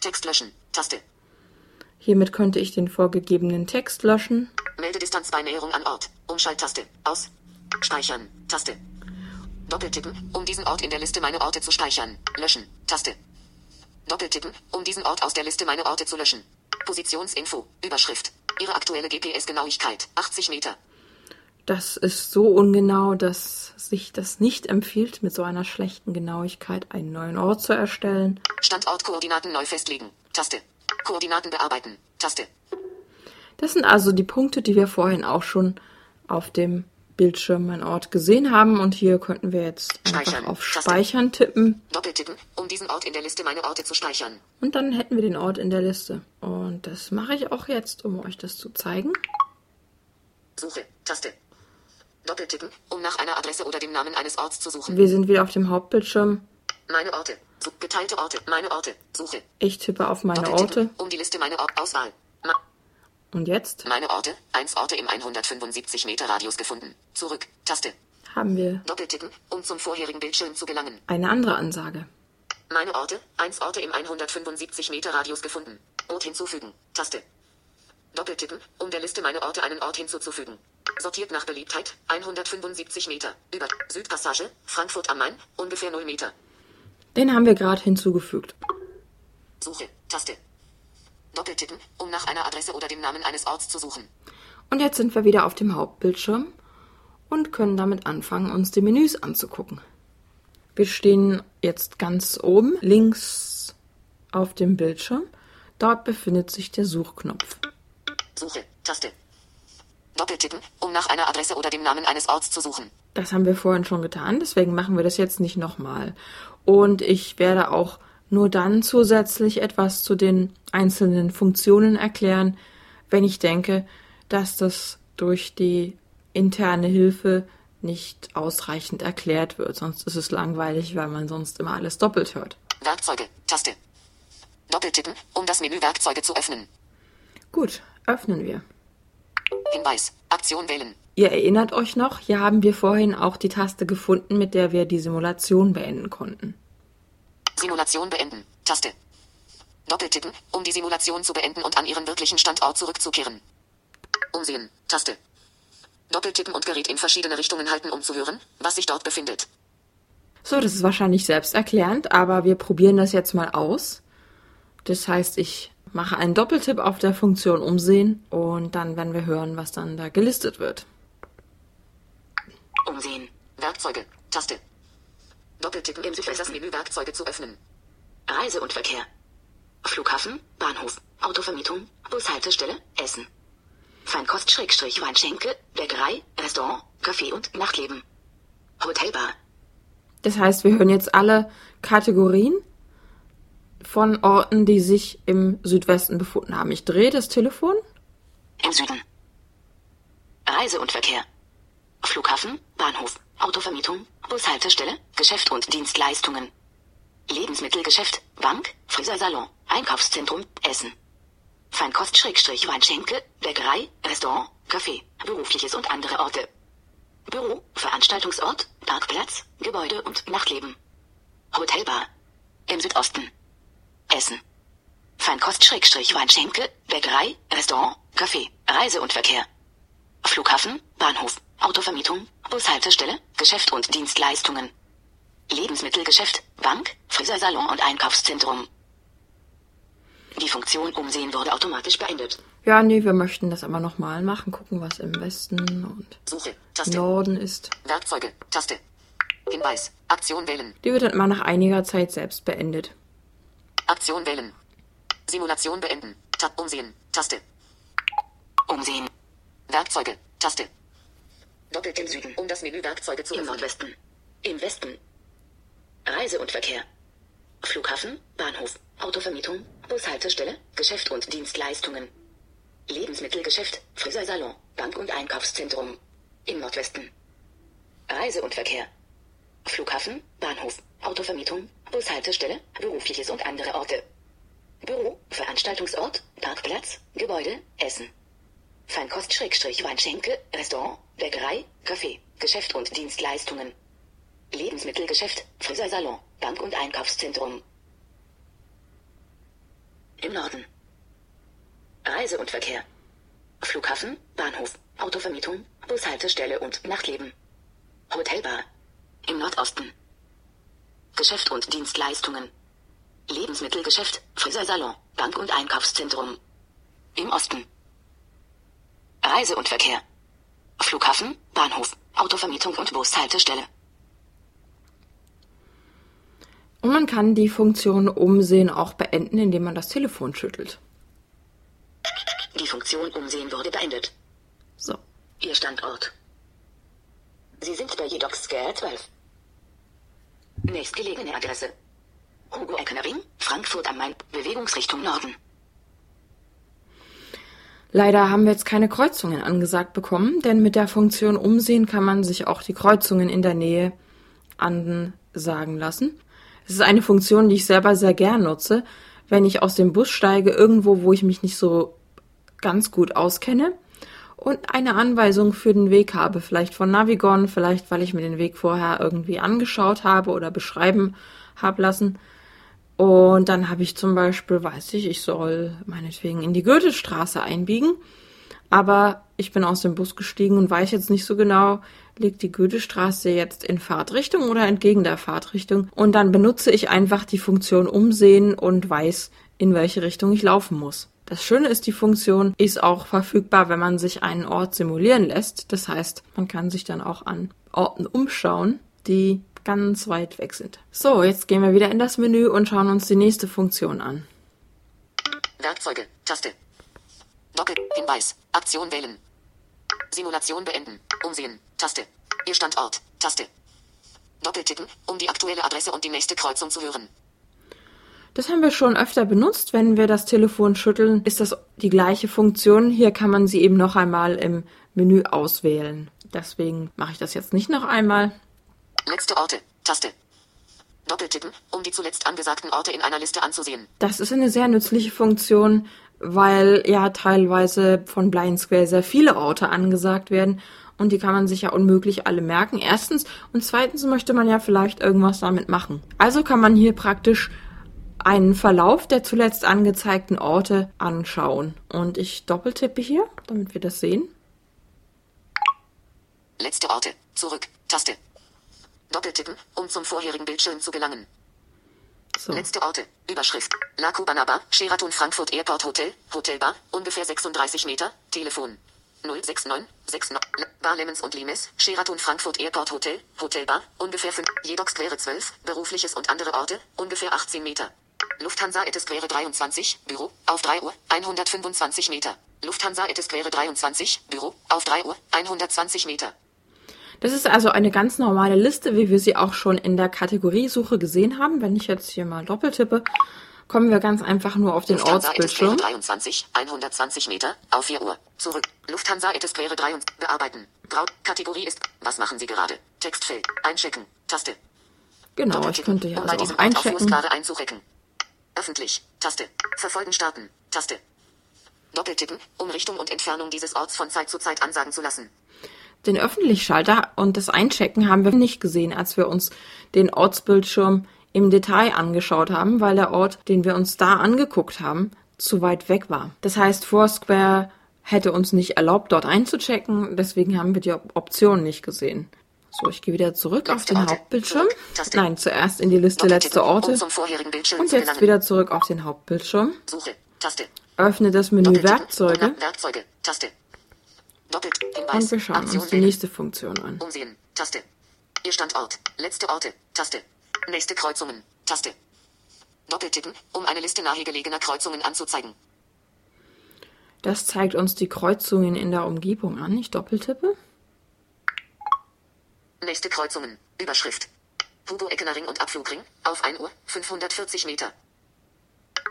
Text löschen. Taste. Hiermit könnte ich den vorgegebenen Text löschen. Meldedistanz bei Näherung an Ort. Umschalttaste. Aus. Speichern. Taste. Doppeltippen, um diesen Ort in der Liste meine Orte zu speichern. Löschen. Taste. Doppeltippen, um diesen Ort aus der Liste meine Orte zu löschen. Positionsinfo. Überschrift. Ihre aktuelle GPS-Genauigkeit. 80 Meter. Das ist so ungenau, dass sich das nicht empfiehlt, mit so einer schlechten Genauigkeit einen neuen Ort zu erstellen. Standortkoordinaten neu festlegen. Taste. Koordinaten bearbeiten. Taste. Das sind also die Punkte, die wir vorhin auch schon auf dem Bildschirm mein Ort gesehen haben. Und hier könnten wir jetzt einfach Speichern. auf Taste. Speichern tippen. Doppeltippen, um diesen Ort in der Liste meine Orte zu speichern. Und dann hätten wir den Ort in der Liste. Und das mache ich auch jetzt, um euch das zu zeigen. Suche. Taste. Doppeltippen, um nach einer Adresse oder dem Namen eines Orts zu suchen. Wir sind wieder auf dem Hauptbildschirm. Meine Orte. Geteilte Orte. Meine Orte. Suche. Ich tippe auf meine Orte. um die Liste meine Ort Auswahl. Ma Und jetzt meine Orte. Eins Orte im 175 Meter Radius gefunden. Zurück. Taste. haben wir Doppeltippen, um zum vorherigen Bildschirm zu gelangen. eine andere Ansage. Meine Orte. Eins Orte im 175 Meter Radius gefunden. Ort hinzufügen. Taste. Doppeltippen, um der Liste meine Orte einen Ort hinzuzufügen. Sortiert nach Beliebtheit. 175 Meter. Über Südpassage. Frankfurt am Main. Ungefähr 0 Meter. Den haben wir gerade hinzugefügt. Suche. Taste. Doppeltippen, um nach einer Adresse oder dem Namen eines Orts zu suchen. Und jetzt sind wir wieder auf dem Hauptbildschirm und können damit anfangen, uns die Menüs anzugucken. Wir stehen jetzt ganz oben links auf dem Bildschirm. Dort befindet sich der Suchknopf. Suche. Taste. Doppeltippen, um nach einer Adresse oder dem Namen eines Orts zu suchen. Das haben wir vorhin schon getan, deswegen machen wir das jetzt nicht nochmal. Und ich werde auch nur dann zusätzlich etwas zu den einzelnen Funktionen erklären, wenn ich denke, dass das durch die interne Hilfe nicht ausreichend erklärt wird. Sonst ist es langweilig, weil man sonst immer alles doppelt hört. Werkzeuge. Taste. Doppeltippen, um das Menü Werkzeuge zu öffnen. Gut, öffnen wir. Hinweis. Aktion wählen. Ihr erinnert euch noch, hier haben wir vorhin auch die Taste gefunden, mit der wir die Simulation beenden konnten. Simulation beenden. Taste. Doppeltippen, um die Simulation zu beenden und an ihren wirklichen Standort zurückzukehren. Umsehen. Taste. Doppeltippen und Gerät in verschiedene Richtungen halten, um zu hören, was sich dort befindet. So, das ist wahrscheinlich selbsterklärend, aber wir probieren das jetzt mal aus. Das heißt, ich mache einen Doppeltipp auf der Funktion Umsehen und dann werden wir hören, was dann da gelistet wird. Umsehen. Werkzeuge. Taste. Doppeltippen im Südwest das Menü Werkzeuge zu öffnen. Reise und Verkehr. Flughafen, Bahnhof, Autovermietung, Bushaltestelle, Essen. Feinkost, Schrägstrich, Weinschenke, Bäckerei, Restaurant, Café und Nachtleben. Hotelbar. Das heißt, wir hören jetzt alle Kategorien von Orten, die sich im Südwesten befunden haben. Ich drehe das Telefon. Im Süden. Reise und Verkehr. Flughafen, Bahnhof, Autovermietung, Bushaltestelle, Geschäft und Dienstleistungen. Lebensmittelgeschäft, Bank, Friseursalon, Einkaufszentrum, Essen. Feinkost, Schrägstrich, Weinschenke, Bäckerei, Restaurant, Café, berufliches und andere Orte. Büro, Veranstaltungsort, Parkplatz, Gebäude und Nachtleben. Hotelbar. Im Südosten. Essen. Feinkost, Schrägstrich, Weinschenke, Bäckerei, Restaurant, Café, Reise und Verkehr. Flughafen, Bahnhof, Autovermietung, Bushaltestelle, Geschäft und Dienstleistungen. Lebensmittelgeschäft, Bank, Friseursalon und Einkaufszentrum. Die Funktion Umsehen wurde automatisch beendet. Ja, nee, wir möchten das aber nochmal machen, gucken, was im Westen und Suche. Norden ist. Werkzeuge. Taste. Hinweis. Aktion wählen. Die wird dann immer nach einiger Zeit selbst beendet. Aktion wählen. Simulation beenden. Tab umsehen. Taste. Umsehen. Werkzeuge. Taste. Doppelt Im Süden. um das Menü Werkzeuge zu Im öffnen. Nordwesten. Im Westen. Reise und Verkehr. Flughafen, Bahnhof, Autovermietung, Bushaltestelle, Geschäft und Dienstleistungen. Lebensmittelgeschäft, Friseursalon, Bank und Einkaufszentrum. Im Nordwesten. Reise und Verkehr. Flughafen, Bahnhof, Autovermietung, Bushaltestelle, berufliches und andere Orte. Büro, Veranstaltungsort, Parkplatz, Gebäude, Essen. Feinkost-Weinschenke, Restaurant, Bäckerei, Café, Geschäft und Dienstleistungen. Lebensmittelgeschäft, Friseursalon, Bank- und Einkaufszentrum. Im Norden. Reise und Verkehr. Flughafen, Bahnhof, Autovermietung, Bushaltestelle und Nachtleben. Hotelbar. Im Nordosten. Geschäft und Dienstleistungen. Lebensmittelgeschäft, Friseursalon, Bank- und Einkaufszentrum. Im Osten. Reise und Verkehr. Flughafen, Bahnhof, Autovermietung und Bushaltestelle. Und man kann die Funktion Umsehen auch beenden, indem man das Telefon schüttelt. Die Funktion Umsehen wurde beendet. So. Ihr Standort. Sie sind bei Jedox Square 12. Nächstgelegene Adresse. Hugo Eckener Ring, Frankfurt am Main, Bewegungsrichtung Norden. Leider haben wir jetzt keine Kreuzungen angesagt bekommen, denn mit der Funktion Umsehen kann man sich auch die Kreuzungen in der Nähe ansagen lassen. Es ist eine Funktion, die ich selber sehr gern nutze, wenn ich aus dem Bus steige, irgendwo, wo ich mich nicht so ganz gut auskenne und eine Anweisung für den Weg habe, vielleicht von Navigon, vielleicht weil ich mir den Weg vorher irgendwie angeschaut habe oder beschreiben habe lassen. Und dann habe ich zum Beispiel, weiß ich, ich soll meinetwegen in die Goethestraße einbiegen, aber ich bin aus dem Bus gestiegen und weiß jetzt nicht so genau, liegt die Goethestraße jetzt in Fahrtrichtung oder entgegen der Fahrtrichtung. Und dann benutze ich einfach die Funktion Umsehen und weiß, in welche Richtung ich laufen muss. Das Schöne ist, die Funktion ist auch verfügbar, wenn man sich einen Ort simulieren lässt. Das heißt, man kann sich dann auch an Orten umschauen, die ganz weit weg sind. So, jetzt gehen wir wieder in das Menü und schauen uns die nächste Funktion an. Werkzeuge, Taste. Doppel, Hinweis, Aktion wählen. Simulation beenden, umsehen, Taste. Ihr Standort, Taste. Doppeltippen, um die aktuelle Adresse und die nächste Kreuzung zu hören. Das haben wir schon öfter benutzt. Wenn wir das Telefon schütteln, ist das die gleiche Funktion. Hier kann man sie eben noch einmal im Menü auswählen. Deswegen mache ich das jetzt nicht noch einmal. Letzte Orte, Taste. Doppeltippen, um die zuletzt angesagten Orte in einer Liste anzusehen. Das ist eine sehr nützliche Funktion, weil ja teilweise von Blind Square sehr viele Orte angesagt werden und die kann man sich ja unmöglich alle merken. Erstens und zweitens möchte man ja vielleicht irgendwas damit machen. Also kann man hier praktisch einen Verlauf der zuletzt angezeigten Orte anschauen. Und ich doppeltippe hier, damit wir das sehen. Letzte Orte, zurück, Taste. Doppeltippen, um zum vorherigen Bildschirm zu gelangen. So. Letzte Orte, Überschrift. La Cubanaba, Sheraton Frankfurt Airport Hotel, Hotelbar, ungefähr 36 Meter, Telefon. 069 69 Bar Lemons und Limes, Sheraton Frankfurt Airport Hotel, Hotelbar, ungefähr 5, Jedoch Square 12, berufliches und andere Orte, ungefähr 18 Meter. Lufthansa et Square 23, Büro, auf 3 Uhr, 125 Meter. Lufthansa et Square 23, Büro, auf 3 Uhr, 120 Meter. Das ist also eine ganz normale Liste, wie wir sie auch schon in der Kategoriesuche gesehen haben. Wenn ich jetzt hier mal doppeltippe, kommen wir ganz einfach nur auf den Lufthansa Ortsbildschirm. 23, 120 Meter, auf 4 Uhr. Zurück. Lufthansa et Square 23, bearbeiten. Grau, Kategorie ist, was machen Sie gerade? Textfeld, einchecken, Taste. Genau, ich könnte bei also diesem auch einchecken. Öffentlich, Taste. Verfolgen starten, Taste. Doppeltippen, um Richtung und Entfernung dieses Orts von Zeit zu Zeit ansagen zu lassen. Den Öffentlich-Schalter und das Einchecken haben wir nicht gesehen, als wir uns den Ortsbildschirm im Detail angeschaut haben, weil der Ort, den wir uns da angeguckt haben, zu weit weg war. Das heißt, Foursquare hätte uns nicht erlaubt, dort einzuchecken, deswegen haben wir die Op- Option nicht gesehen. So, ich gehe wieder zurück auf Letzte den Orte. Hauptbildschirm. Zurück. Nein, zuerst in die Liste letzte Orte Um und jetzt wieder zurück auf den Hauptbildschirm. Suche, Taste. Öffne das Menü Werkzeuge Werkzeuge, Taste. Doppelt, Hinweis, und wir schauen Aktion uns die wählen. nächste Funktion an. Umsehen, Taste. Ihr Standort, letzte Orte, Taste. Nächste Kreuzungen, Taste. Doppeltippen, um eine Liste nahegelegener Kreuzungen anzuzeigen. Das zeigt uns die Kreuzungen in der Umgebung an. Ich doppeltippe. Nächste Kreuzungen, Überschrift. Hugo Eckener Ring und Abflugring, auf 1 Uhr, 540 Meter.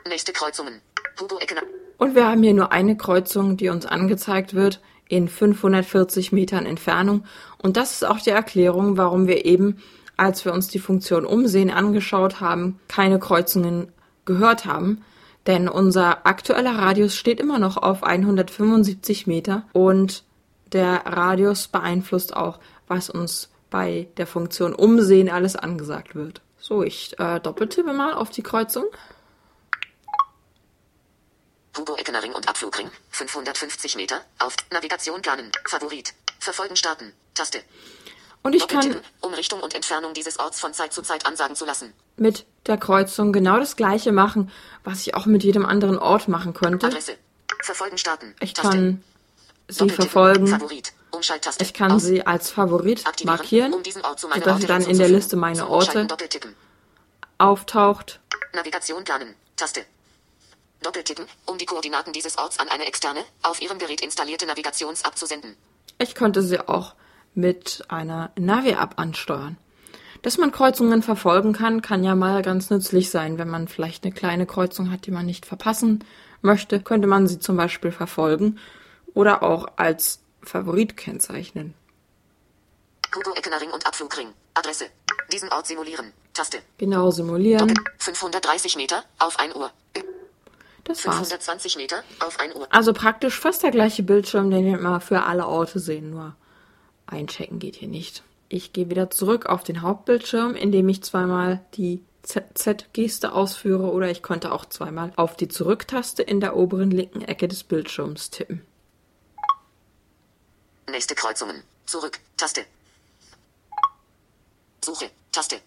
Nächste Kreuzungen, Hugo Eckener, Und wir haben hier nur eine Kreuzung, die uns angezeigt wird in 540 Metern Entfernung. Und das ist auch die Erklärung, warum wir eben, als wir uns die Funktion Umsehen angeschaut haben, keine Kreuzungen gehört haben. Denn unser aktueller Radius steht immer noch auf 175 Meter und der Radius beeinflusst auch, was uns bei der Funktion Umsehen alles angesagt wird. So, ich äh, doppeltippe mal auf die Kreuzung. Hugo Eckener Ring und Abflugring, 550 Meter, auf Navigation planen, Favorit, Verfolgen starten, Taste. Und ich kann um Richtung und Entfernung dieses Orts von Zeit zu Zeit ansagen zu lassen. mit der Kreuzung genau das gleiche machen, was ich auch mit jedem anderen Ort machen könnte. Adresse. Verfolgen starten. Ich Taste. kann sie verfolgen. Favorit. Ich kann Aus. sie als Favorit Aktivieren, markieren, um diesen Ort zu meinen sodass sie dann in der. Liste meine Orte auftaucht. Navigation planen. Taste. Doppeltippen, um die Koordinaten dieses Orts an eine externe, auf Ihrem Gerät installierte Navigations-App zu senden. Ich könnte sie auch mit einer Navi-App ansteuern. Dass man Kreuzungen verfolgen kann, kann ja mal ganz nützlich sein. Wenn man vielleicht eine kleine Kreuzung hat, die man nicht verpassen möchte, könnte man sie zum Beispiel verfolgen oder auch als Favorit kennzeichnen. Hugo Eckener Ring und Abflugring. Adresse. Diesen Ort simulieren. Taste. Genau simulieren. Doppel 530 Meter auf 1 Uhr. Das war's. 520 Meter auf 1 Uhr. Also praktisch fast der gleiche Bildschirm, den wir immer für alle Orte sehen, nur einchecken geht hier nicht. Ich gehe wieder zurück auf den Hauptbildschirm, indem ich zweimal die Z-Geste ausführe oder ich konnte auch zweimal auf die Zurücktaste in der oberen linken Ecke des Bildschirms tippen. Nächste Kreuzungen. Zurück. Taste. Suche. Taste.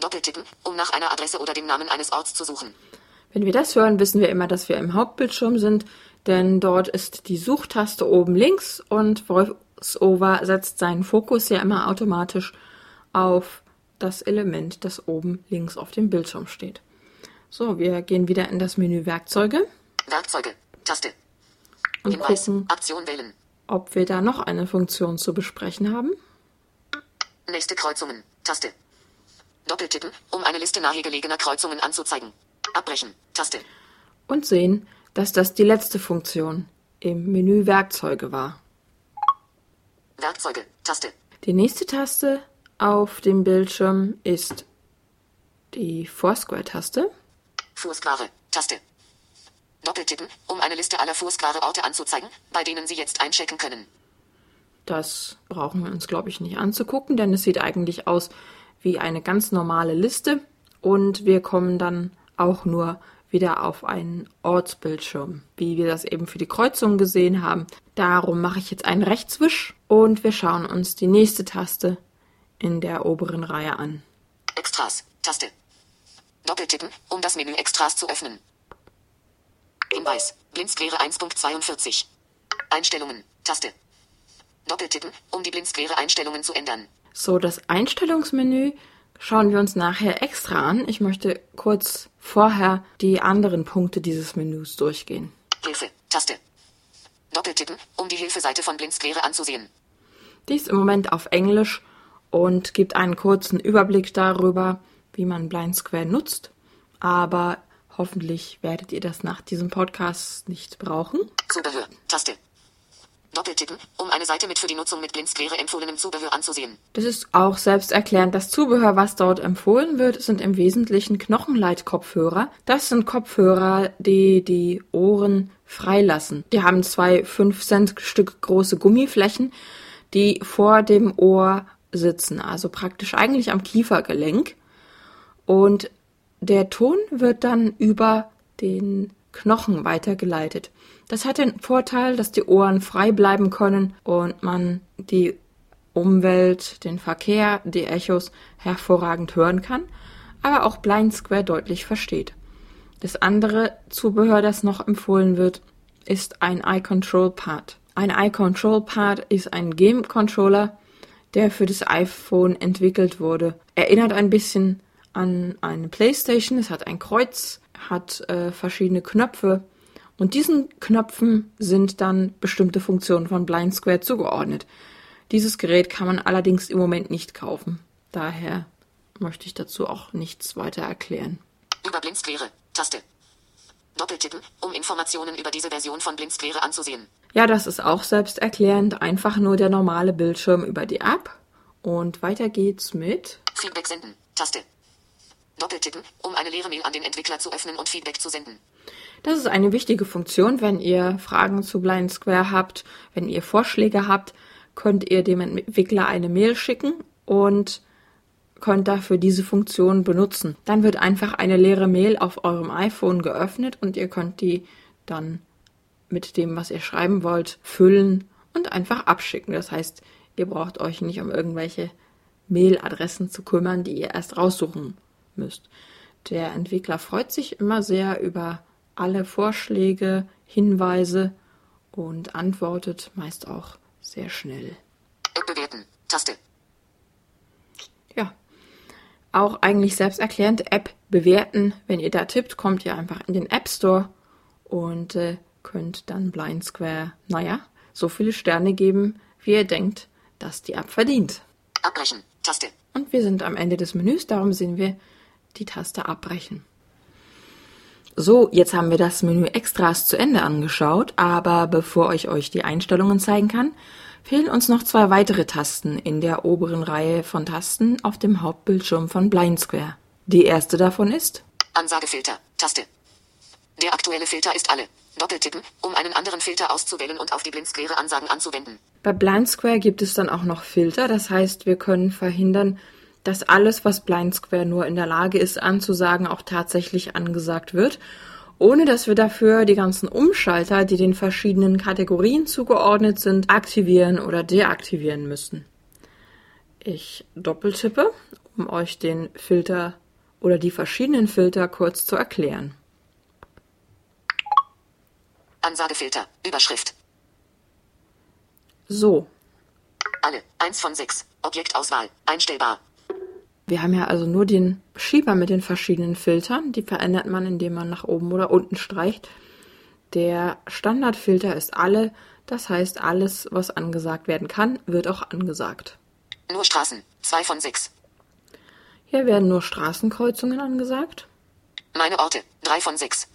Doppeltippen, um nach einer Adresse oder dem Namen eines Orts zu suchen. Wenn wir das hören, wissen wir immer, dass wir im Hauptbildschirm sind, denn dort ist die Suchtaste oben links und VoiceOver setzt seinen Fokus ja immer automatisch auf das Element, das oben links auf dem Bildschirm steht. So, wir gehen wieder in das Menü Werkzeuge Werkzeuge. Taste. und Hinweis. gucken, Aktion wählen. Ob wir da noch eine Funktion zu besprechen haben. Nächste Kreuzungen. Taste. Doppeltippen, um eine Liste nahegelegener Kreuzungen anzuzeigen. Abbrechen. Taste. Und sehen, dass das die letzte Funktion im Menü Werkzeuge war. Werkzeuge. Taste. Die nächste Taste auf dem Bildschirm ist die Foursquare-Taste. Foursquare. Taste. Doppeltippen, um eine Liste aller Foursquare-Orte anzuzeigen, bei denen Sie jetzt einchecken können. Das brauchen wir uns, glaube ich, nicht anzugucken, denn es sieht eigentlich aus wie eine ganz normale Liste und wir kommen dann auch nur wieder auf einen Ortsbildschirm, wie wir das eben für die Kreuzung gesehen haben. Darum mache ich jetzt einen Rechtswisch und wir schauen uns die nächste Taste in der oberen Reihe an. Extras. Taste. Doppeltippen, um das Menü Extras zu öffnen. Hinweis. Blindsquere 1.42. Einstellungen. Taste. Doppeltippen, um die Blindsquere-Einstellungen zu ändern. So, das Einstellungsmenü schauen wir uns nachher extra an. Ich möchte kurz vorher die anderen Punkte dieses Menüs durchgehen. Hilfe. Taste. Doppeltippen, um die Hilfeseite von Blindsquere anzusehen. Die ist im Moment auf Englisch und gibt einen kurzen Überblick darüber, wie man Blind Square nutzt. Aber hoffentlich werdet ihr das nach diesem Podcast nicht brauchen. Zubehör. Taste. Doppeltippen, um eine Seite mit für die Nutzung mit Blindsquere empfohlenem Zubehör anzusehen. Das ist auch selbsterklärend. Das Zubehör, was dort empfohlen wird, sind im Wesentlichen Knochenleitkopfhörer. Das sind Kopfhörer, die die Ohren freilassen. Die haben zwei 5 Cent Stück große Gummiflächen, die vor dem Ohr sitzen, also praktisch eigentlich am Kiefergelenk. Und der Ton wird dann über den Knochen weitergeleitet. Das hat den Vorteil, dass die Ohren frei bleiben können und man die Umwelt, den Verkehr, die Echos hervorragend hören kann, aber auch Blind Square deutlich versteht. Das andere Zubehör, das noch empfohlen wird, ist ein Eye Control Pad. Ein Eye Control Pad ist ein Game Controller, der für das iPhone entwickelt wurde. Erinnert ein bisschen an eine Playstation. Es hat ein Kreuz, hat äh, verschiedene Knöpfe und diesen Knöpfen sind dann bestimmte Funktionen von Blind Square zugeordnet. Dieses Gerät kann man allerdings im Moment nicht kaufen. Daher möchte ich dazu auch nichts weiter erklären. Über Blindsquere. Taste. Doppeltippen, um Informationen über diese Version von Blindsquere anzusehen. Ja, das ist auch selbsterklärend. Einfach nur der normale Bildschirm über die App. Und weiter geht's mit Feedback senden. Taste. Doppeltippen, um eine leere Mail an den Entwickler zu öffnen und Feedback zu senden. Das ist eine wichtige Funktion, wenn ihr Fragen zu Blind Square habt, wenn ihr Vorschläge habt, könnt ihr dem Entwickler eine Mail schicken und könnt dafür diese Funktion benutzen. Dann wird einfach eine leere Mail auf eurem iPhone geöffnet und ihr könnt die dann mit dem, was ihr schreiben wollt, füllen und einfach abschicken. Das heißt, ihr braucht euch nicht um irgendwelche Mailadressen zu kümmern, die ihr erst raussuchen müsst. Der Entwickler freut sich immer sehr über alle Vorschläge, Hinweise und antwortet meist auch sehr schnell. App bewerten. Taste. Ja. Auch eigentlich selbsterklärend App bewerten. Wenn ihr da tippt, kommt ihr einfach in den App Store und äh, könnt dann Blind Square, naja, so viele Sterne geben, wie ihr denkt, dass die App verdient. Abbrechen. Taste. Und wir sind am Ende des Menüs, darum sehen wir die Taste Abbrechen. So, jetzt haben wir das Menü Extras zu Ende angeschaut, aber bevor ich euch die Einstellungen zeigen kann, fehlen uns noch zwei weitere Tasten in der oberen Reihe von Tasten auf dem Hauptbildschirm von Blind Square. Die erste davon ist Ansagefilter. Taste. Der aktuelle Filter ist alle. Doppeltippen, um einen anderen Filter auszuwählen und auf die blindsquare Ansagen anzuwenden. Bei Blind Square gibt es dann auch noch Filter, das heißt, wir können verhindern, dass alles, was Blind Square nur in der Lage ist anzusagen, auch tatsächlich angesagt wird, ohne dass wir dafür die ganzen Umschalter, die den verschiedenen Kategorien zugeordnet sind, aktivieren oder deaktivieren müssen. Ich doppeltippe, um euch den Filter oder die verschiedenen Filter kurz zu erklären. Ansagefilter. Überschrift. So, Alle. 1 von 6. Objektauswahl. Einstellbar. Wir haben ja also nur den Schieber mit den verschiedenen Filtern. Die verändert man, indem man nach oben oder unten streicht. Der Standardfilter ist alle. Das heißt, alles, was angesagt werden kann, wird auch angesagt. Nur Straßen. 2 von 6. Hier werden nur Straßenkreuzungen angesagt. Meine Orte. 3 von 6.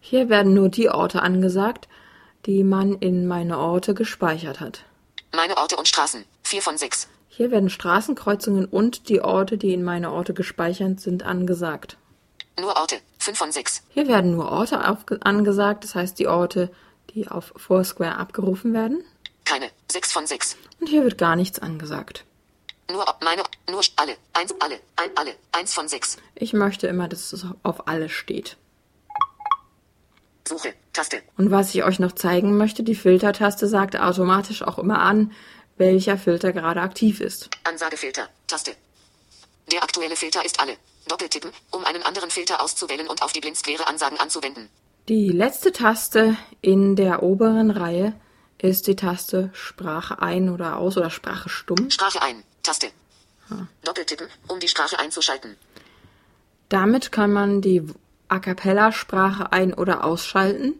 Hier werden nur die Orte angesagt, die man in meine Orte gespeichert hat. Meine Orte und Straßen. 4 von 6. Hier werden Straßenkreuzungen und die Orte, die in meine Orte gespeichert sind, angesagt. Nur Orte. 5 von 6. Hier werden nur Orte angesagt, das heißt die Orte, die auf Foursquare abgerufen werden. Keine. 6 von 6. Und hier wird gar nichts angesagt. Nur meine. Nur alle. 1 alle. Ein alle. 1 von 6. Ich möchte immer, dass es auf alles steht. Suche. Taste. Und was ich euch noch zeigen möchte, die Filtertaste sagt automatisch auch immer an, welcher Filter gerade aktiv ist. Ansagefilter. Taste. Der aktuelle Filter ist alle. Doppeltippen, um einen anderen Filter auszuwählen und auf die blindsquare Ansagen anzuwenden. Die letzte Taste in der oberen Reihe ist die Taste Sprache ein oder aus oder Sprache stumm. Sprache ein. Taste. Doppeltippen, um die Sprache einzuschalten. Damit kann man die A cappella Sprache ein- oder ausschalten.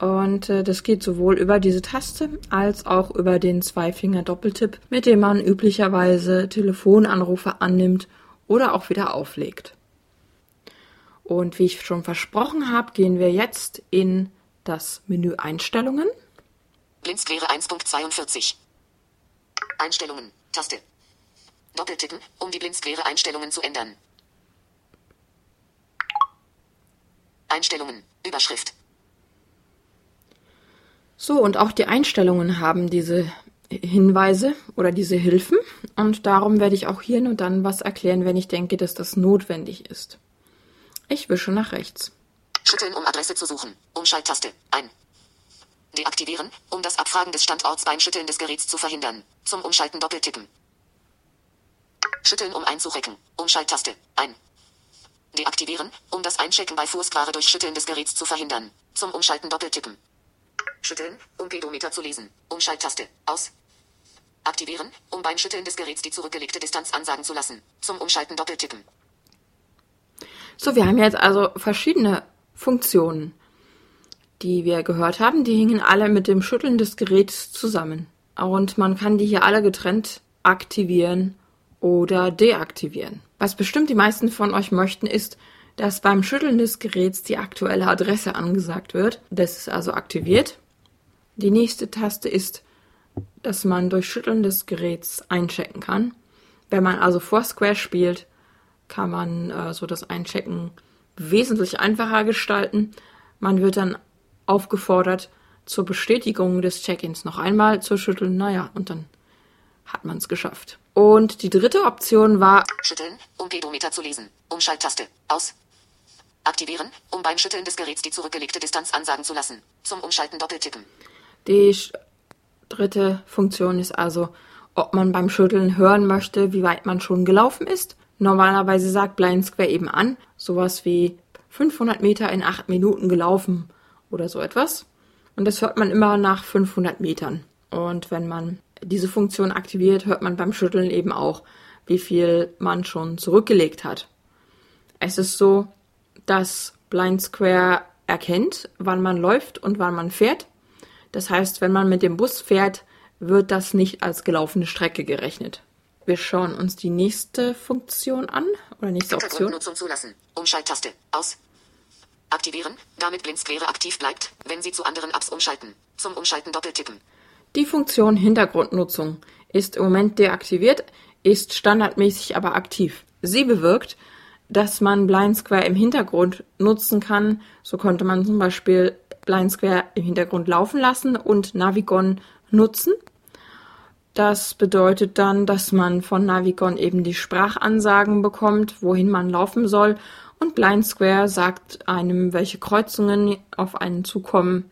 Und äh, das geht sowohl über diese Taste als auch über den Zweifinger-Doppeltipp, mit dem man üblicherweise Telefonanrufe annimmt oder auch wieder auflegt. Und wie ich schon versprochen habe, gehen wir jetzt in das Menü Einstellungen. Blindsquare 1.42. Einstellungen. Taste. Doppeltippen, um die blindsquare Einstellungen zu ändern. Einstellungen. Überschrift. So, und auch die Einstellungen haben diese Hinweise oder diese Hilfen. Und darum werde ich auch hier nur dann was erklären, wenn ich denke, dass das notwendig ist. Ich wische nach rechts. Schütteln, um Adresse zu suchen. Umschalttaste. Ein. Deaktivieren, um das Abfragen des Standorts beim Schütteln des Geräts zu verhindern. Zum Umschalten doppeltippen. Schütteln, um einzurecken. Umschalttaste. Ein. Deaktivieren, um das Einchecken bei Foursquare durch Schütteln des Geräts zu verhindern. Zum Umschalten doppeltippen. Schütteln, um Pedometer zu lesen. Umschalttaste. Aus. Aktivieren, um beim Schütteln des Geräts die zurückgelegte Distanz ansagen zu lassen. Zum Umschalten doppeltippen. So, wir haben jetzt also verschiedene Funktionen, die wir gehört haben. Die hingen alle mit dem Schütteln des Geräts zusammen. Und man kann die hier alle getrennt aktivieren oder deaktivieren. Was bestimmt die meisten von euch möchten, ist, dass beim Schütteln des Geräts die aktuelle Adresse angesagt wird. Das ist also aktiviert. Die nächste Taste ist, dass man durch Schütteln des Geräts einchecken kann. Wenn man also Foursquare spielt, kann man äh, so das Einchecken wesentlich einfacher gestalten. Man wird dann aufgefordert, zur Bestätigung des Check-ins noch einmal zu schütteln. Naja, und dann hat man es geschafft. Und die dritte Option war Schütteln, um Pedometer zu lesen. Umschalttaste. Aus. Aktivieren, um beim Schütteln des Geräts die zurückgelegte Distanz ansagen zu lassen. Zum Umschalten doppeltippen. Die dritte Funktion ist also, ob man beim Schütteln hören möchte, wie weit man schon gelaufen ist. Normalerweise sagt Blind Square eben an, sowas wie 500 Meter in 8 Minuten gelaufen oder so etwas. Und das hört man immer nach 500 Metern. Und wenn man diese Funktion aktiviert, hört man beim Schütteln eben auch, wie viel man schon zurückgelegt hat. Es ist so, dass Blind Square erkennt, wann man läuft und wann man fährt. Das heißt, wenn man mit dem Bus fährt, wird das nicht als gelaufene Strecke gerechnet. Wir schauen uns die nächste Funktion an oder nächste Option. Zulassen. Umschalttaste. Aus. Aktivieren, damit Blindsquare aktiv bleibt, wenn Sie zu anderen Apps umschalten. Zum Umschalten doppeltippen. Die Funktion Hintergrundnutzung ist im Moment deaktiviert, ist standardmäßig aber aktiv. Sie bewirkt, dass man Blind Square im Hintergrund nutzen kann. So konnte man zum Beispiel Blind Square im Hintergrund laufen lassen und Navigon nutzen. Das bedeutet dann, dass man von Navigon eben die Sprachansagen bekommt, wohin man laufen soll. Und Blind Square sagt einem, welche Kreuzungen auf einen zukommen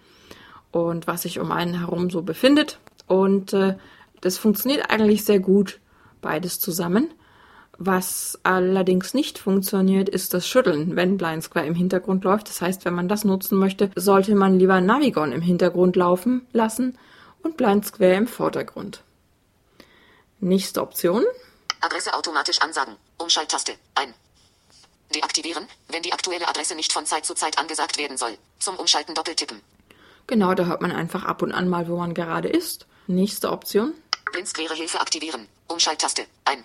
und was sich um einen herum so befindet. Und äh, das funktioniert eigentlich sehr gut, beides zusammen. Was allerdings nicht funktioniert, ist das Schütteln, wenn Blind Square im Hintergrund läuft. Das heißt, wenn man das nutzen möchte, sollte man lieber Navigon im Hintergrund laufen lassen und Blind Square im Vordergrund. Nächste Option. Adresse automatisch ansagen. Umschalttaste. Ein. Deaktivieren, wenn die aktuelle Adresse nicht von Zeit zu Zeit angesagt werden soll. Zum Umschalten doppeltippen. Genau, da hört man einfach ab und an mal, wo man gerade ist. Nächste Option. Blindsquare Hilfe aktivieren. Umschalttaste. Ein.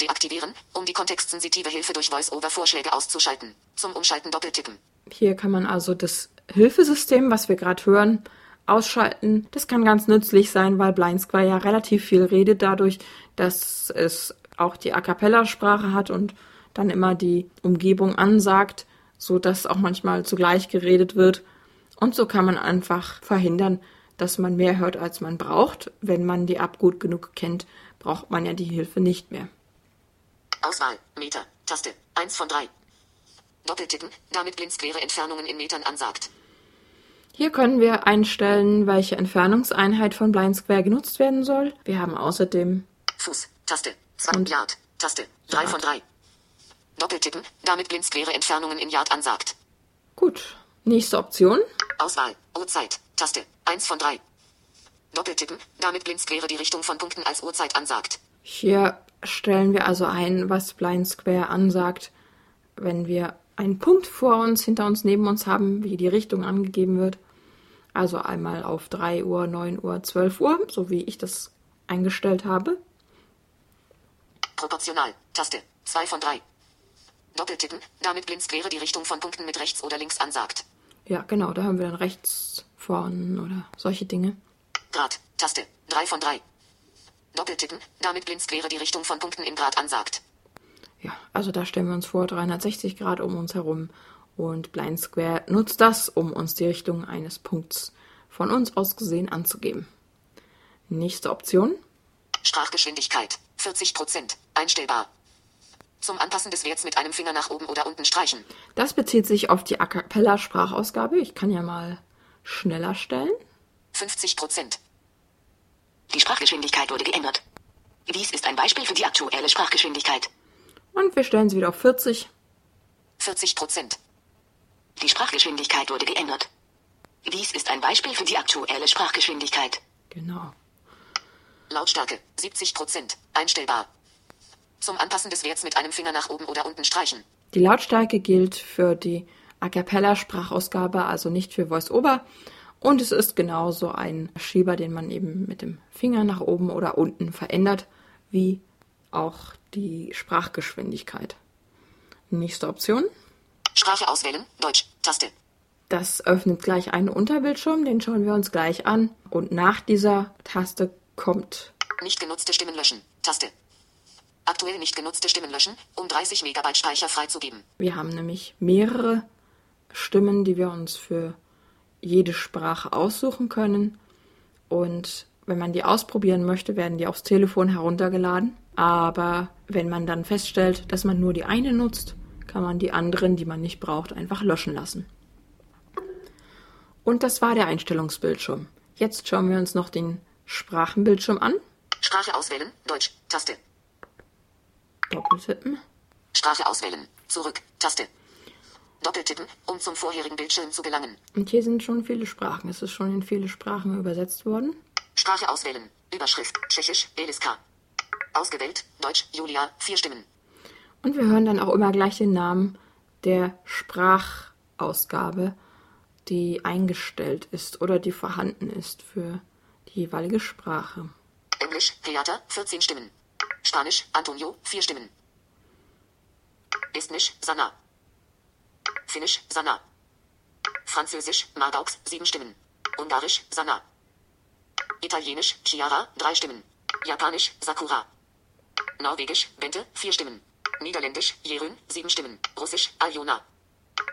Deaktivieren, um die kontextsensitive Hilfe durch Voice-Over-Vorschläge auszuschalten. Zum Umschalten doppeltippen. Hier kann man also das Hilfesystem, was wir gerade hören, ausschalten. Das kann ganz nützlich sein, weil Blind Square ja relativ viel redet dadurch, dass es auch die A cappella Sprache hat und dann immer die Umgebung ansagt, so dass auch manchmal zugleich geredet wird. Und so kann man einfach verhindern, dass man mehr hört, als man braucht. Wenn man die App gut genug kennt, braucht man ja die Hilfe nicht mehr. Auswahl. Meter. Taste. 1 von 3. Doppeltippen, damit Blindsquare Entfernungen in Metern ansagt. Hier können wir einstellen, welche Entfernungseinheit von Blind Square genutzt werden soll. Wir haben außerdem Fuß. Taste. 2 Und- Yard. Taste. 3 Yard. von 3. Doppeltippen, damit Blindsquare Entfernungen in Yard ansagt. gut. Nächste Option. Auswahl. Uhrzeit. Taste. 1 von 3. Doppeltippen, damit Blindsquare die Richtung von Punkten als Uhrzeit ansagt. Hier stellen wir also ein, was Blind Square ansagt, wenn wir einen Punkt vor uns, hinter uns, neben uns haben, wie die Richtung angegeben wird. Also einmal auf 3 Uhr, 9 Uhr, 12 Uhr, so wie ich das eingestellt habe. Proportional. Taste. 2 von 3. Doppeltippen, damit Blindsquare die Richtung von Punkten mit rechts oder links ansagt. Ja, genau, da haben wir dann rechts, vorn oder solche Dinge. Grad. Taste. 3 von 3. Doppeltippen, damit Blindsquare die Richtung von Punkten in Grad ansagt. Ja, also da stellen wir uns vor 360 Grad um uns herum und Blind Square nutzt das, um uns die Richtung eines Punkts von uns aus gesehen anzugeben. Nächste Option. Sprachgeschwindigkeit. 40%. Einstellbar. Zum Anpassen des Werts mit einem Finger nach oben oder unten streichen. Das bezieht sich auf die A cappella Sprachausgabe. Ich kann ja mal schneller stellen. 50%. Die Sprachgeschwindigkeit wurde geändert. Dies ist ein Beispiel für die aktuelle Sprachgeschwindigkeit. Und wir stellen sie wieder auf 40. 40%. Die Sprachgeschwindigkeit wurde geändert. Dies ist ein Beispiel für die aktuelle Sprachgeschwindigkeit. Genau. Lautstärke. 70%. Einstellbar. Zum Anpassen des Werts mit einem Finger nach oben oder unten streichen. Die Lautstärke gilt für die A cappella Sprachausgabe, also nicht für Voice-Over. Und es ist genauso ein Schieber, den man eben mit dem Finger nach oben oder unten verändert, wie auch die Sprachgeschwindigkeit. Nächste Option. Sprache auswählen. Deutsch. Taste. Das öffnet gleich einen Unterbildschirm, den schauen wir uns gleich an. Und nach dieser Taste kommt Nicht genutzte Stimmen löschen. Taste. Aktuell nicht genutzte Stimmen löschen, um 30 Megabyte Speicher freizugeben. Wir haben nämlich mehrere Stimmen, die wir uns für jede Sprache aussuchen können. Und wenn man die ausprobieren möchte, werden die aufs Telefon heruntergeladen. Aber wenn man dann feststellt, dass man nur die eine nutzt, kann man die anderen, die man nicht braucht, einfach löschen lassen. Und das war der Einstellungsbildschirm. Jetzt schauen wir uns noch den Sprachenbildschirm an. Sprache auswählen, Deutsch, Taste. Doppeltippen. Sprache auswählen, zurück, Taste. Doppeltippen, um zum vorherigen Bildschirm zu gelangen. Und hier sind schon viele Sprachen. Es ist schon in viele Sprachen übersetzt worden. Sprache auswählen, Überschrift, Tschechisch, Eliska. Ausgewählt, Deutsch, Julia, vier Stimmen. Und wir hören dann auch immer gleich den Namen der Sprachausgabe, die eingestellt ist oder die vorhanden ist für die jeweilige Sprache. Englisch, Theater, 14 Stimmen. Spanisch, Antonio, vier Stimmen. Estnisch, Sanna. Finnisch, Sanna. Französisch, Margaux, sieben Stimmen. Ungarisch, Sanna. Italienisch, Chiara, drei Stimmen. Japanisch, Sakura. Norwegisch, Bente, vier Stimmen. Niederländisch, Jerün, sieben Stimmen. Russisch, Aljona.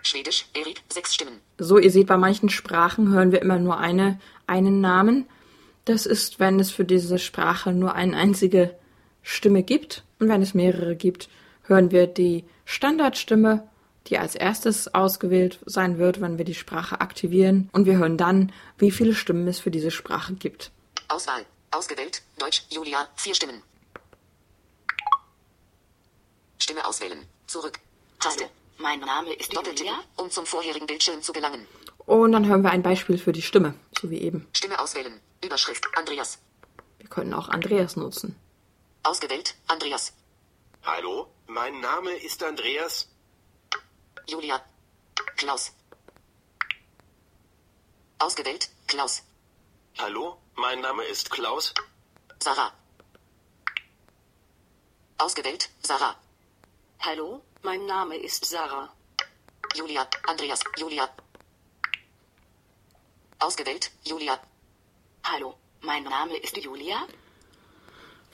Schwedisch, Erik, sechs Stimmen. So, ihr seht, bei manchen Sprachen hören wir immer nur eine, einen Namen. Das ist, wenn es für diese Sprache nur eine einzige Stimme gibt. Und wenn es mehrere gibt, hören wir die Standardstimme, die als erstes ausgewählt sein wird, wenn wir die Sprache aktivieren. Und wir hören dann, wie viele Stimmen es für diese Sprache gibt. Auswahl. Ausgewählt. Deutsch, Julia, vier Stimmen. Stimme auswählen. Zurück. Taste. Hallo, mein Name ist Doppeltippen, Julia. um zum vorherigen Bildschirm zu gelangen. Und dann hören wir ein Beispiel für die Stimme, so wie eben. Stimme auswählen. Überschrift, Andreas. Wir können auch Andreas nutzen. Ausgewählt, Andreas. Hallo, mein Name ist Andreas. Julia. Klaus. Ausgewählt, Klaus. Hallo, mein Name ist Klaus. Sarah. Ausgewählt, Sarah. Hallo, mein Name ist Sarah. Julia, Andreas, Julia. Ausgewählt, Julia. Hallo, mein Name ist Julia.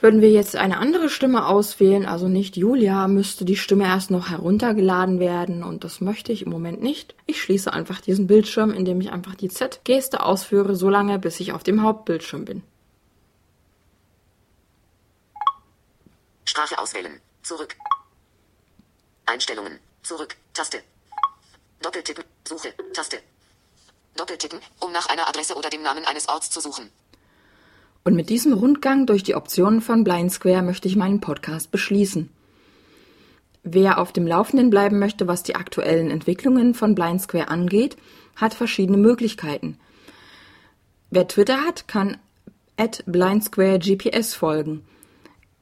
Würden wir jetzt eine andere Stimme auswählen, also nicht Julia, müsste die Stimme erst noch heruntergeladen werden und das möchte ich im Moment nicht. Ich schließe einfach diesen Bildschirm, indem ich einfach die Z-Geste ausführe, solange bis ich auf dem Hauptbildschirm bin. Sprache auswählen. Zurück. Einstellungen. Zurück. Taste. Doppeltippen. Suche. Taste. Doppeltippen, um nach einer Adresse oder dem Namen eines Orts zu suchen. Und mit diesem Rundgang durch die Optionen von Blind Square möchte ich meinen Podcast beschließen. Wer auf dem Laufenden bleiben möchte, was die aktuellen Entwicklungen von Blind Square angeht, hat verschiedene Möglichkeiten. Wer Twitter hat, kann at blindsquaregps folgen.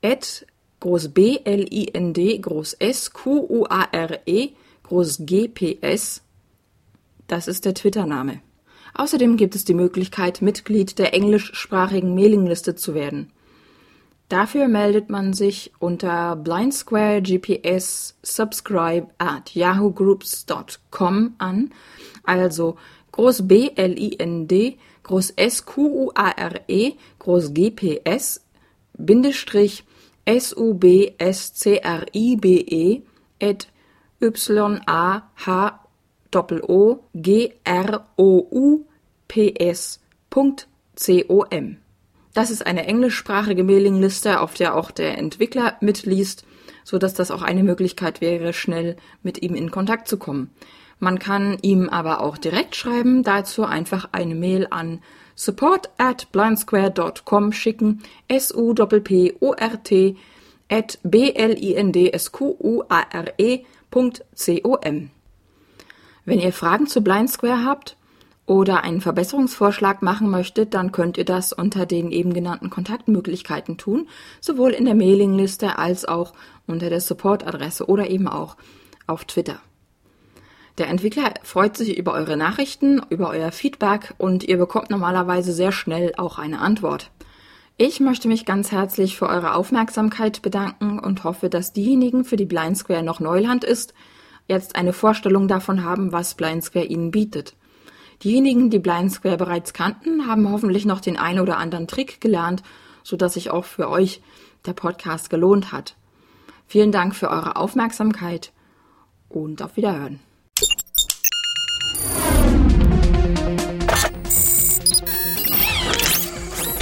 At groß B L I N D groß S Q U A R E groß G P S. Das ist der Twitter-Name. Außerdem gibt es die Möglichkeit, Mitglied der englischsprachigen Mailingliste zu werden. Dafür meldet man sich unter Blindsquare GPS Subscribe at yahoogroups.com an, also groß B L I N D groß S Q U A R E groß G P S Bindestrich S U B S C R I B E at Y A H O G R O U P S Punkt C O M. Das ist eine englischsprachige Mailingliste, auf der auch der Entwickler mitliest, so dass das auch eine Möglichkeit wäre, schnell mit ihm in Kontakt zu kommen. Man kann ihm aber auch direkt schreiben, dazu einfach eine Mail an support at blindsquare.com schicken, s u p p o r t at b Wenn ihr Fragen zu Blind Square habt oder einen Verbesserungsvorschlag machen möchtet, dann könnt ihr das unter den eben genannten Kontaktmöglichkeiten tun, sowohl in der Mailingliste als auch unter der Supportadresse oder eben auch auf Twitter. Der Entwickler freut sich über eure Nachrichten, über euer Feedback und ihr bekommt normalerweise sehr schnell auch eine Antwort. Ich möchte mich ganz herzlich für eure Aufmerksamkeit bedanken und hoffe, dass diejenigen, für die Blind Square noch Neuland ist, jetzt eine Vorstellung davon haben, was Blind Square ihnen bietet. Diejenigen, die Blind Square bereits kannten, haben hoffentlich noch den ein oder anderen Trick gelernt, so dass sich auch für euch der Podcast gelohnt hat. Vielen Dank für eure Aufmerksamkeit und auf Wiederhören.